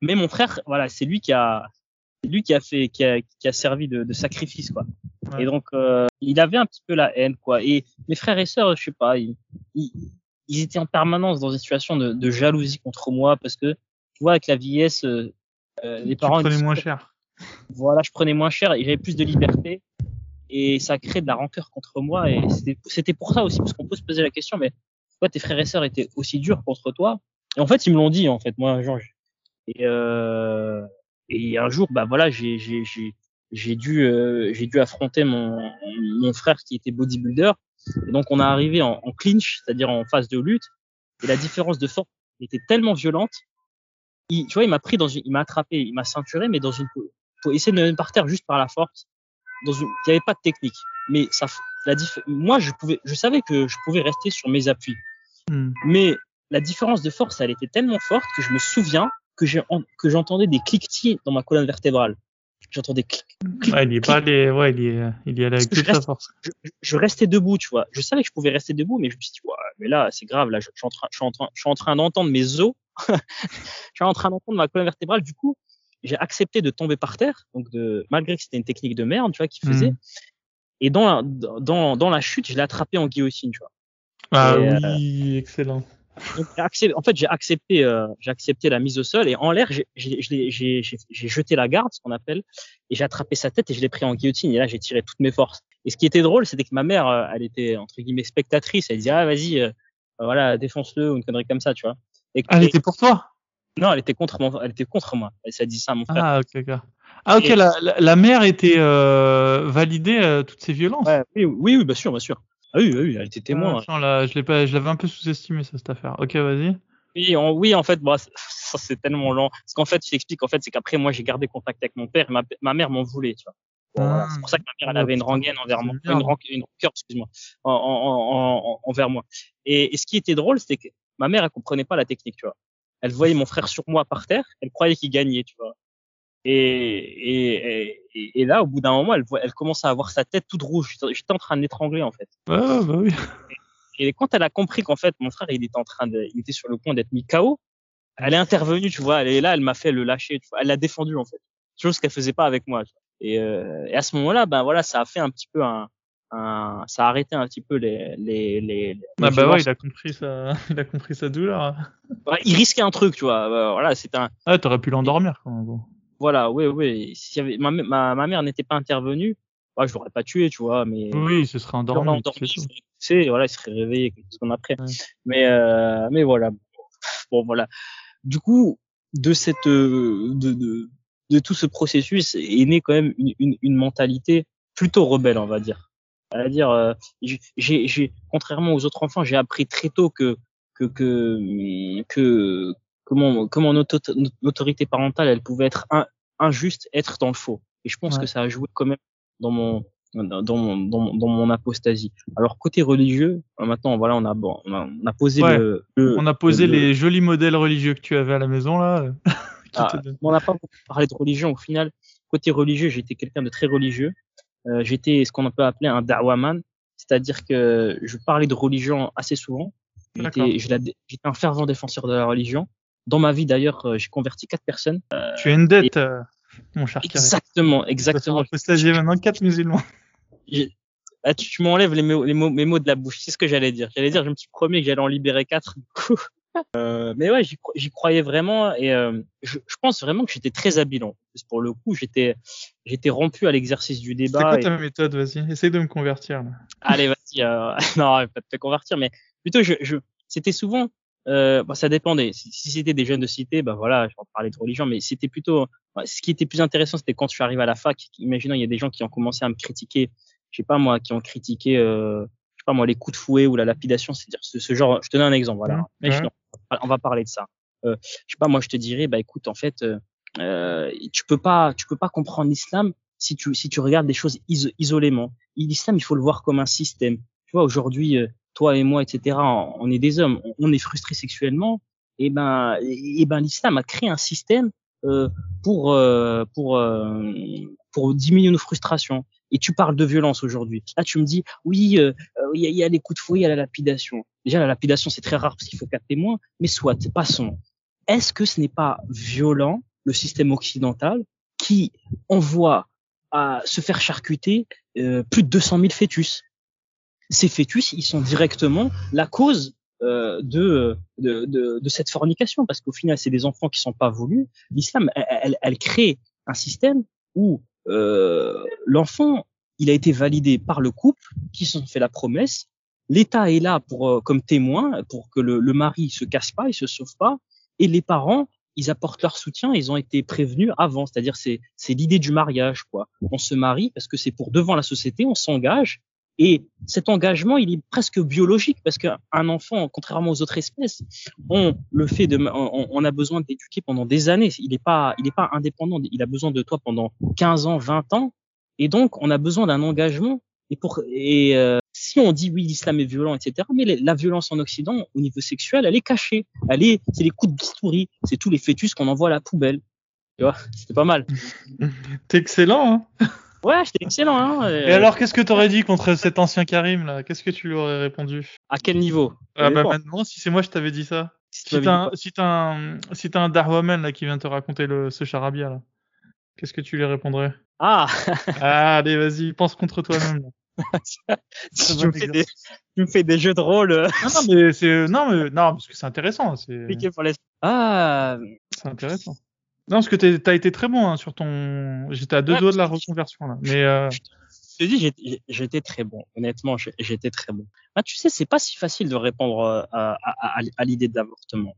Mais mon frère, voilà, c'est lui qui a, lui qui a fait, qui a, qui a servi de, de sacrifice, quoi. Et donc, euh, il avait un petit peu la haine, quoi. Et mes frères et sœurs, je sais pas, ils, ils, étaient en permanence dans une situation de, de, jalousie contre moi parce que, tu vois, avec la vieillesse, euh, euh les parents. Tu prenais moins cher. Voilà, je prenais moins cher et j'avais plus de liberté et ça crée de la rancœur contre moi. Et c'était pour ça aussi parce qu'on peut se poser la question mais pourquoi tes frères et sœurs étaient aussi durs contre toi? Et en fait ils me l'ont dit en fait moi genre et euh, et un jour bah voilà j'ai j'ai dû euh, j'ai dû affronter mon mon frère qui était bodybuilder. Et donc on est arrivé en, en clinch c'est-à-dire en phase de lutte. Et la différence de force était tellement violente il, tu vois il m'a pris dans une, il m'a attrapé il m'a ceinturé mais dans une pour essayer de me mettre par terre juste par la force dans une, il n'y avait pas de technique. Mais ça, la moi, je pouvais, je savais que je pouvais rester sur mes appuis. Hmm. Mais la différence de force, elle était tellement forte que je me souviens que j'ai, que j'entendais des cliquetis dans ma colonne vertébrale. J'entendais clic, clic, ouais, il est pas allé, ouais, il est, il est allé avec toute sa force. Je, je, restais debout, tu vois. Je savais que je pouvais rester debout, mais je me suis dit, ouais, mais là, c'est grave, là, je, je, suis en train, je suis en train, je suis en train d'entendre mes os. [LAUGHS] je suis en train d'entendre ma colonne vertébrale. Du coup, j'ai accepté de tomber par terre, donc de, malgré que c'était une technique de merde, tu vois, qu'il faisait. Mhm. Et dans la, dans, dans la chute, je l'ai attrapé en guillotine, tu vois. Ah Et, oui, excellent. Donc, en fait, j'ai accepté, euh, j'ai accepté la mise au sol et en l'air, j'ai, jeté la garde, ce qu'on appelle, et j'ai attrapé sa tête et je l'ai pris en guillotine. Et là, j'ai tiré toutes mes forces. Et ce qui était drôle, c'était que ma mère, euh, elle était entre guillemets spectatrice. Elle disait ah vas-y, euh, voilà, défonce-le ou une connerie comme ça, tu vois. Et, Ah, elle et- était pour toi? Non, elle était contre mon, elle était contre moi. Elle s'est dit ça à mon frère. Ah, ok, ok. Ah, ok, Et- la, la, la mère était euh, validée euh, toutes ces violences? Ouais, oui, oui, oui, bien sûr, bien sûr. Ah oui, oui, elle était témoin. Ah, là, je l'ai pas, je l'avais un peu sous-estimé ça, cette affaire. Ok, vas-y. Oui, en, oui, en fait, c'est- ça c'est tellement lent. Ce qu'en fait, je t'explique, en fait, c'est qu'après moi, j'ai gardé contact avec mon père. et Ma, ma mère m'en voulait, tu vois. Bon, voilà, Ah. c'est pour ça que ma mère, elle Oh, avait une rengaine envers moi, une, ran- une rancœur, excuse-moi, en, en, en- en- envers moi. Et, et ce qui était drôle, c'était que ma mère, elle comprenait pas la technique, tu vois. Elle voyait mon frère sur moi par terre, elle croyait qu'il gagnait, tu vois. Et, et, et, et là, au bout d'un moment, elle, voit- elle commençait à voir sa tête toute rouge. J'étais en train de l'étrangler, en fait. Ouais, bah oui. Et quand elle a compris qu'en fait, mon frère, il était en train de, il était sur le point d'être mis KO, elle est intervenue, tu vois. Elle est là, elle m'a fait le lâcher, tu vois. Elle l'a défendu, en fait. Chose qu'elle faisait pas avec moi. tu vois. Et, euh, et à ce moment-là, ben voilà, ça a fait un petit peu un, un ça a arrêté un petit peu les, les, les, les Ah, bah ouais, il a compris sa, [LAUGHS] il a compris sa douleur. Il risquait un truc, tu vois. Euh, Voilà, c'est un, Ah, t'aurais pu l'endormir quand même. bon. voilà, oui, oui. Si y avait, ma, ma, ma mère n'était pas intervenue, ouais, je l'aurais pas tué, tu vois, mais. Oui, il se serait endormi. endormi, couché, voilà, il serait réveillé quelque chose comme après. Ouais. Mais euh, mais voilà. Bon voilà. Du coup, de cette euh, de, de de tout ce processus est né quand même une, une, une mentalité plutôt rebelle, on va dire. C'est-à-dire, euh, j'ai- contrairement aux autres enfants, j'ai appris très tôt que que que que que mon, que mon auto- notre autorité parentale, elle pouvait être in- injuste, être dans le faux. Et je pense Ouais. que ça a joué quand même dans mon dans dans mon, dans mon, dans mon apostasie. Alors côté religieux, euh, maintenant voilà, on a bon, on a, on a posé Ouais. le, le- On a posé le- les jolis modèles religieux que tu avais à la maison là. [LAUGHS] qui Ah, on n'a pas beaucoup parlé de religion. Au final, côté religieux, j'étais quelqu'un de très religieux. Euh, j'étais ce qu'on peut appeler un da'waman, c'est-à-dire que je parlais de religion assez souvent. J'étais un fervent défenseur de la religion. Dans ma vie, d'ailleurs, euh, j'ai converti quatre personnes. Tu as une dette, euh, mon cher. Exactement, exactement. vas faire apostasier maintenant quatre musulmans. Ah, tu, tu m'enlèves les les mots, mes mots de la bouche. C'est ce que j'allais dire. J'allais dire, je me suis promis que j'allais en libérer quatre. Du coup. Euh, mais ouais, j'y cro- j'y croyais vraiment et euh, je, je pense vraiment que j'étais très habile. En plus, pour le coup, j'étais, j'étais rompu à l'exercice du C'est débat. quoi et- ta méthode? Vas-y, essaye de me convertir. Là. Allez, vas-y. Euh... [LAUGHS] non, pas de te convertir, mais plutôt, je, je... c'était souvent, euh, bah, ça dépendait. Si, si c'était des jeunes de cité, bah voilà, je vais parler de religion, mais c'était plutôt, ce qui était plus intéressant, c'était quand je suis arrivé à la fac. Imaginons, il y a des gens qui ont commencé à me critiquer, je sais pas moi, qui ont critiqué, euh, je sais pas moi, les coups de fouet ou la lapidation, c'est-à-dire ce, ce genre. Je te donne un exemple, voilà. Mais je- ouais. non, on va parler de ça. Euh, je sais pas, moi, je te dirais, bah écoute, en fait, euh, euh, tu peux pas, tu peux pas comprendre l'islam si tu si tu regardes des choses iso- isolément. L'islam, il faut le voir comme un système. Tu vois, aujourd'hui, euh, toi et moi, etc., on, est des hommes, on, on est frustrés sexuellement. Et ben, et ben, l'islam a créé un système pour euh, pour euh, pour diminuer nos frustrations. Et tu parles de violence aujourd'hui. Là, tu me dis, oui, euh, euh, il y, y a les coups de fouet, il y a la lapidation. Déjà, la lapidation, c'est très rare parce qu'il faut quatre témoins. Mais soit, passons. Est-ce que ce n'est pas violent le système occidental qui envoie à se faire charcuter euh, plus de 200 000 fœtus? Ces fœtus, ils sont directement la cause euh, de, de, de, de cette fornication parce qu'au final, c'est des enfants qui sont pas voulus. L'islam, elle, elle, crée un système où euh, l'enfant, il a été validé par le couple qui se sont fait la promesse. L'État est là pour euh, comme témoin pour que le, le mari se casse pas, il se sauve pas, et les parents, ils apportent leur soutien. Ils ont été prévenus avant, c'est-à-dire c'est c'est l'idée du mariage quoi. On se marie parce que c'est pour devant la société, on s'engage. Et cet engagement, il est presque biologique parce qu'un enfant, contrairement aux autres espèces, on le fait de, on, on a besoin d'éduquer pendant des années. Il n'est pas, il est pas indépendant. Il a besoin de toi pendant 15 ans, 20 ans. Et donc, on a besoin d'un engagement. Et pour, et euh, si on dit oui, l'islam est violent, etc. Mais la violence en Occident, au niveau sexuel, elle est cachée. Elle est, c'est les coups de bistouri. C'est tous les fœtus qu'on envoie à la poubelle. Tu vois, c'était pas mal. [LAUGHS] T'es excellent, hein Ouais, c'était excellent. Hein Et alors, qu'est-ce que t'aurais dit contre cet ancien Karim là? Qu'est-ce que tu lui aurais répondu? À quel niveau? Ah bah maintenant, si c'est moi, je t'avais dit ça. Si t'as un, si un, si un Darwaman là qui vient te raconter le, ce charabia là, qu'est-ce que tu lui répondrais? Ah Ah, allez, vas-y, pense contre toi-même. [LAUGHS] tu, me fais des, tu me fais des jeux de rôle. euh, non, non, mais c'est, non, mais, non, parce que c'est intéressant, c'est, Ah, c'est intéressant. Non, parce que t'as été très bon hein, sur ton, j'étais à deux Ouais, doigts de la reconversion là, mais euh, je te dis, j'étais très bon. Honnêtement, j'étais très bon. Ah, tu sais, c'est pas si facile de répondre euh, à, à, à- à l'idée d'avortement.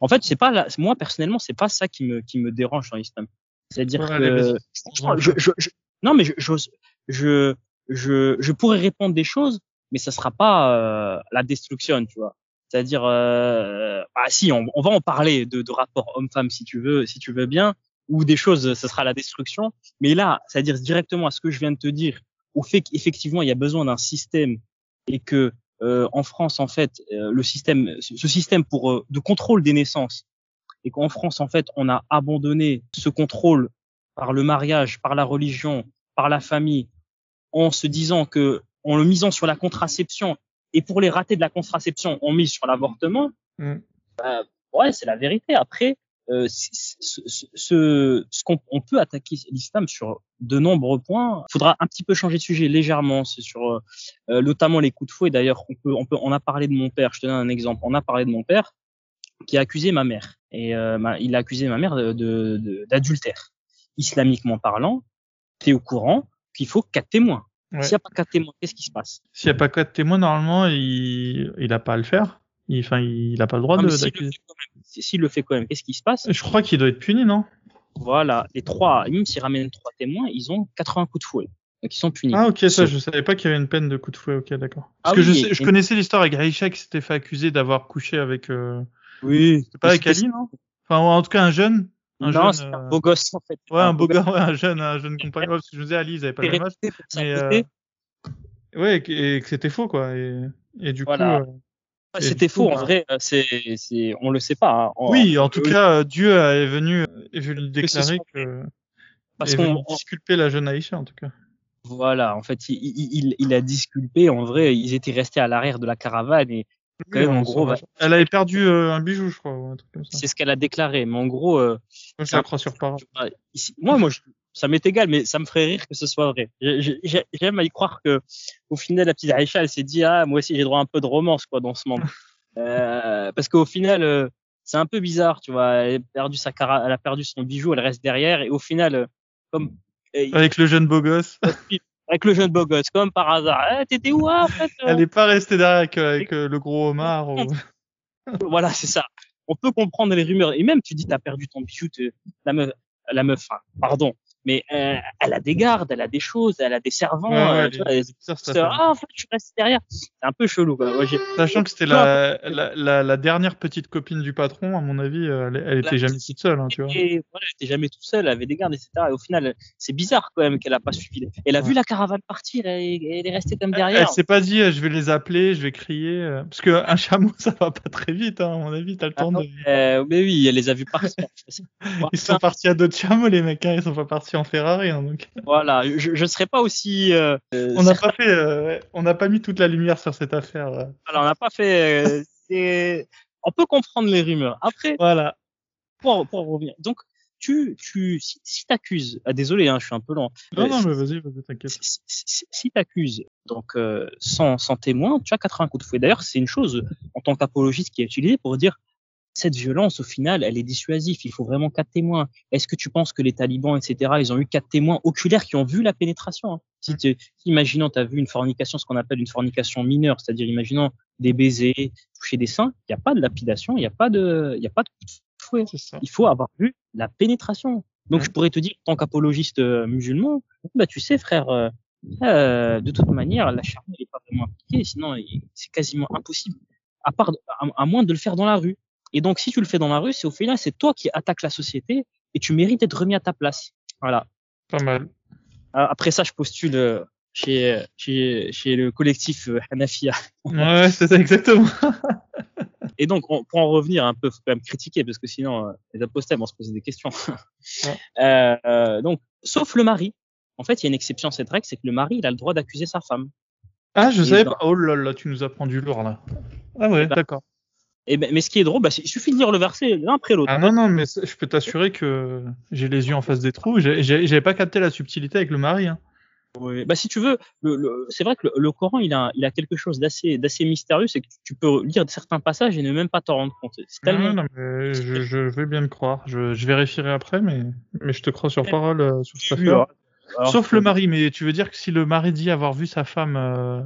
En fait, c'est pas la- moi personnellement, c'est pas ça qui me qui me dérange dans l'islam. C'est-à-dire Ouais, que je, je, je- non, mais je, je, je, je pourrais répondre des choses, mais ça sera pas euh, la destruction, tu vois. C'est-à-dire, euh, bah si, on, va en parler de, de rapport homme-femme si tu veux, si tu veux bien, ou des choses, ce sera la destruction. Mais là, c'est-à-dire directement à ce que je viens de te dire, au fait qu'effectivement il y a besoin d'un système et que euh, en France en fait euh, le système, ce ce système pour euh, de contrôle des naissances et qu'en France en fait on a abandonné ce contrôle par le mariage, par la religion, par la famille, en se disant que en le misant sur la contraception et pour les ratés de la contraception on mise sur l'avortement. Mm. Bah, ouais, c'est la vérité. Après, euh, ce, ce, ce, ce qu'on on peut attaquer l'islam sur de nombreux points. Il faudra un petit peu changer de sujet légèrement. C'est sur euh, euh, notamment les coups de fouet. D'ailleurs, on peut, on peut, on a parlé de mon père. Je te donne un exemple. On a parlé de mon père qui a accusé ma mère et euh, ma- il a accusé ma mère de- de- de- d'adultère. Islamiquement parlant, tu es au courant qu'il faut quatre témoins. Ouais. S'il n'y a pas quatre témoins, qu'est-ce qui se passe? S'il y a pas quatre témoins normalement, il, il a pas à le faire. Il, enfin, il a pas le droit Non, de s'il le si- s'il le fait quand même, qu'est-ce qui se passe? Je crois qu'il doit être puni, non? Voilà, les trois, même s'ils ramènent trois témoins, ils ont 80 coups de fouet. Donc ils sont punis. Ah ok, ça je savais pas qu'il y avait une peine de coup de fouet. Ok, d'accord. Ah Parce que oui, je, sais- et- je connaissais l'histoire avec Aïcha qui s'était fait accuser d'avoir couché avec. Euh... oui. C'était pas avec Ali, non? Enfin, en tout cas un jeune. Un non, jeune, un euh, beau gosse en fait. Ouais, un beau ouais, un jeune, un jeune compagnon. Ouais, parce que je vous disais, Ali, ils avaient pas le même âge. Mais, beauté. Ouais, et que, et que c'était faux, quoi. Et, et du Voilà. coup. euh, C'était faux en bah- vrai. euh, C'est, c'est, on le sait pas. hein. On- Oui, en tout euh, cas, euh, Dieu est venu, est venu déclarer que. parce qu'on, on- disculper la jeune Aïcha, en tout cas. voilà, en fait, il, il, il, il a disculpé. En vrai, ils étaient restés à l'arrière de la caravane et même, Oui, en gros, va- Elle avait perdu euh, un bijou, je crois, ou un truc comme ça. c'est ce qu'elle a déclaré. Mais en gros, euh, Moi, la crois sur parole. moi, moi, je- ça m'est égal, mais ça me ferait rire que ce soit vrai. J'ai- j'ai- J'aime à y croire que, au final, la petite Aïcha, elle s'est dit, ah, moi aussi, j'ai droit à un peu de romance, quoi, dans ce monde. [LAUGHS] Euh, parce qu'au final, euh, c'est un peu bizarre, tu vois. Elle a perdu sa cara, elle a perdu son bijou, elle reste derrière, et au final, euh, comme Avec le jeune beau gosse. [LAUGHS] avec le jeune beau gosse, comme par hasard, eh, t'étais où en fait euh Elle est pas restée derrière avec, euh, avec, euh, le gros homard. ou- [LAUGHS] Voilà, c'est ça. On peut comprendre les rumeurs, et même tu dis, t'as perdu ton bijou, la meuf, la meuf, pardon, mais euh, elle a des gardes, elle a des choses, elle a des servants. Ouais, ouais, euh, tu vois, elle- Ça, c'est- affaire. ah, en fait, je reste derrière. C'est un peu chelou, quoi. Moi, Sachant que c'était la, la, la, la dernière petite copine du patron, à mon avis, euh, elle, elle était jamais toute seule, hein, tu vois. Et voilà, elle était jamais tout seule, elle avait des gardes, etc. Et au final, c'est bizarre quand même qu'elle a pas suivi. Elle a Ouais. vu la caravane partir et et elle est restée comme derrière. elle s'est pas dit, euh, je vais les appeler, je vais crier, euh, parce que un [LAUGHS] chameau, ça va pas très vite, hein, à mon avis, t'as le Ah temps non, de... euh, mais oui, elle les a vus partir. [LAUGHS] Ils sont partis à d'autres chameaux, les mecs, hein, ils sont pas partis en Ferrari, hein, donc. Voilà, je, je serais pas aussi. euh, On n'a pas fait, euh, on n'a pas mis toute la lumière sur cette affaire. euh. voilà, on n'a pas fait. euh, on peut comprendre les rumeurs. Après, Voilà. pour, pour revenir. Donc, tu, tu, si, si t'accuses, ah, désolé, hein, je suis un peu lent. Non, non, mais vas-y, vas-y, t'inquiète. si, si, si- si t'accuses donc euh, sans, sans témoin, tu as 80 coups de fouet. D'ailleurs, c'est une chose en tant qu'apologiste qui est utilisée pour dire cette violence, au final, elle est dissuasive. Il faut vraiment quatre témoins. Est-ce que tu penses que les talibans, etc., ils ont eu quatre témoins oculaires qui ont vu la pénétration hein? Si, tu, si imaginons, tu as vu une fornication, ce qu'on appelle une fornication mineure, c'est-à-dire, imaginons des baisers, toucher des seins, il n'y a pas de lapidation, il n'y a pas de, il y a pas de fouet il faut avoir vu la pénétration. Donc Ouais. je pourrais te dire, en tant qu'apologiste euh, musulman, bah tu sais frère, euh, euh, de toute manière la charia n'est pas vraiment appliquée, sinon c'est quasiment impossible, à part à, à moins de le faire dans la rue. Et donc si tu le fais dans la rue, c'est au final c'est toi qui attaques la société et tu mérites d'être remis à ta place. Voilà. Pas mal. Euh, Après ça, je postule euh, chez chez chez le collectif euh, Hanafia. [LAUGHS] Ouais, c'est ça, exactement. [LAUGHS] Et donc, on, pour en revenir un peu, faut quand même critiquer parce que sinon, euh, les apostats vont se poser des questions. [LAUGHS] Euh, euh, donc, sauf le mari. En fait, il y a une exception à cette règle, c'est que le mari, il a le droit d'accuser sa femme. Ah, je Et savais dans- pas. Oh là là, tu nous apprends du lourd, là. Ah ouais, ben, d'accord. Et ben, mais ce qui est drôle, bah, il suffit de lire le verset l'un après l'autre. Ah non, non, mais je peux t'assurer que j'ai les yeux en face des trous. J'avais pas capté la subtilité avec le mari. Hein. Bah, si tu veux, le, c'est vrai que le, Coran, il a, il a quelque chose d'assez, d'assez mystérieux, c'est que tu peux lire certains passages et ne même pas t'en rendre compte. C'est tellement. Non, mais je, je, vais bien le croire. Je, je vérifierai après, mais, mais je te crois sur parole euh, sur cette affaire. Sauf le mari, mais tu veux dire que si le mari dit avoir vu sa femme euh,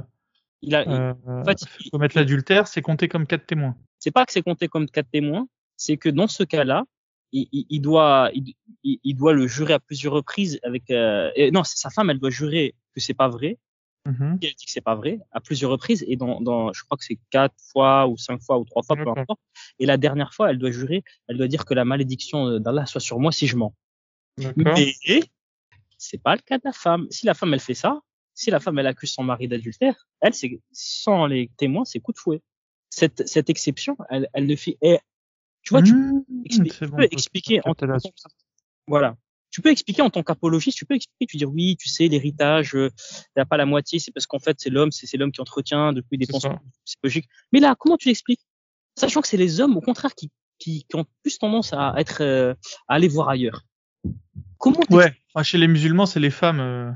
il a, euh, en fait, commettre l'adultère, c'est compté comme quatre témoins. C'est pas que c'est compté comme quatre témoins, c'est que dans ce cas-là, il, il, doit, il, il, doit le jurer à plusieurs reprises avec. Euh, non, sa femme, elle doit jurer que c'est pas vrai. Mm Elle dit que c'est pas vrai à plusieurs reprises et dans, dans je crois que c'est quatre fois ou cinq fois ou trois fois, peu importe. Et la dernière fois, elle doit jurer, elle doit dire que la malédiction d'Allah soit sur moi si je mens. Mais c'est pas le cas de la femme. Si la femme elle fait ça, si la femme elle accuse son mari d'adultère, elle c'est sans les témoins c'est coup de fouet. Cette, cette exception, elle, elle ne fait. tu vois, tu, mmh, peux expliquer en tant voilà. Tu peux expliquer en tant qu'apologiste, tu peux expliquer, tu dire oui, tu sais, l'héritage, euh, t'as pas la moitié, c'est parce qu'en fait c'est l'homme, c'est l'homme qui entretient depuis des pensions psychologiques. Mais là, comment tu l'expliques? Sachant que c'est les hommes, au contraire, qui, qui, qui, ont plus tendance à être, euh, à aller voir ailleurs. Comment Ouais, chez les musulmans, c'est les femmes. Euh...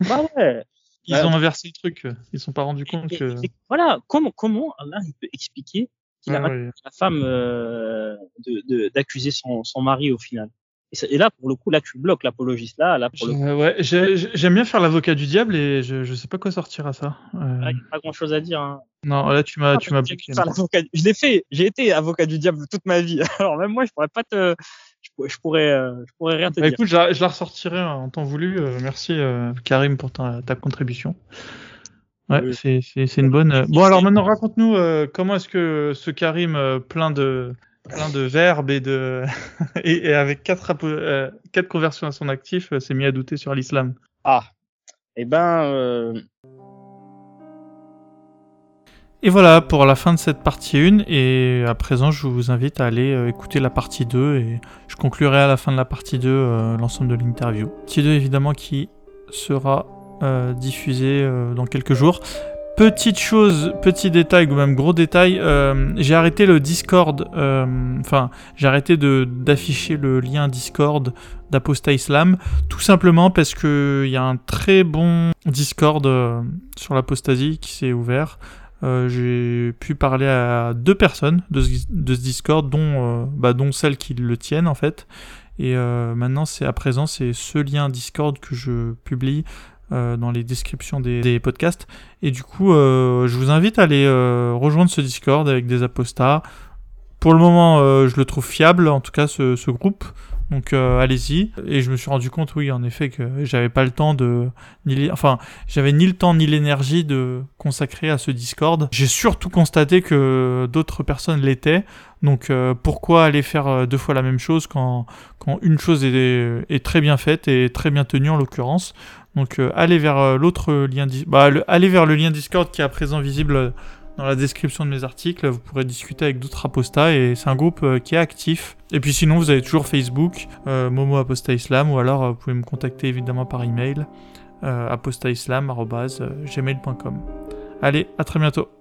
Bah ouais. Ils ont inversé le truc. Ils sont pas rendus compte que. voilà, comment comment Allah il peut expliquer qu'il a la femme euh, d'accuser son, son mari au final. Et, là, pour le coup, là, tu bloques l'apologiste. Là, là, pour le coup. Ouais, j'aime bien faire l'avocat du diable et je, je sais pas quoi sortir à ça. Euh... Il n'y a pas grand chose à dire. Hein. Non, là, tu m'as, ah, tu m'as bloqué. Je l'ai fait. J'ai été avocat du diable toute ma vie. [LAUGHS] Alors même moi, je pourrais pas te, je, pourrais, euh, je pourrais rien te bah, dire. Écoute, je la, je la ressortirai en temps voulu. Euh, merci euh, Karim pour ta, ta contribution. Ouais, c'est, c'est, c'est une bonne. Bon, alors maintenant, raconte-nous comment est-ce que ce Karim plein de plein de verbes et de [LAUGHS] et, avec quatre quatre conversions à son actif s'est mis à douter sur l'islam? Ah, eh ben, et voilà pour la fin de cette partie 1 et à présent je vous invite à aller euh, écouter la partie 2 et je conclurai à la fin de la partie 2 euh, l'ensemble de l'interview. Partie 2 évidemment qui sera euh, diffusée dans quelques jours. Petite chose, petit détail ou même gros détail, j'ai arrêté le Discord, enfin j'ai arrêté d'afficher le lien Discord d'Aposta Islam, tout simplement parce qu'il y a un très bon Discord sur l'apostasie qui s'est ouvert. Euh, j'ai pu parler à deux personnes de ce, Discord, dont, euh, bah, dont celles qui le tiennent en fait. Et euh, maintenant, c'est à présent, c'est ce lien Discord que je publie dans les descriptions des, podcasts. Et du coup, je vous invite à aller rejoindre ce Discord avec des apostats. Pour le moment, je le trouve fiable, en tout cas ce, ce groupe. Donc euh, allez-y. Et je me suis rendu compte, oui, en effet, que j'avais pas le temps de, ni enfin, j'avais ni le temps ni l'énergie de consacrer à ce Discord. J'ai surtout constaté que d'autres personnes l'étaient. Donc euh, pourquoi aller faire euh, deux fois la même chose quand, une chose est, est très bien faite et très bien tenue en l'occurrence? Donc allez vers l'autre lien, bah, allez vers le lien Discord qui est à présent visible dans la description de mes articles, vous pourrez discuter avec d'autres apostats et c'est un groupe euh, qui est actif. Et puis sinon, vous avez toujours Facebook, euh, Momo Apostat Islam, ou alors euh, vous pouvez me contacter évidemment par email, euh, apostaislam.gmail.com. Allez, à très bientôt.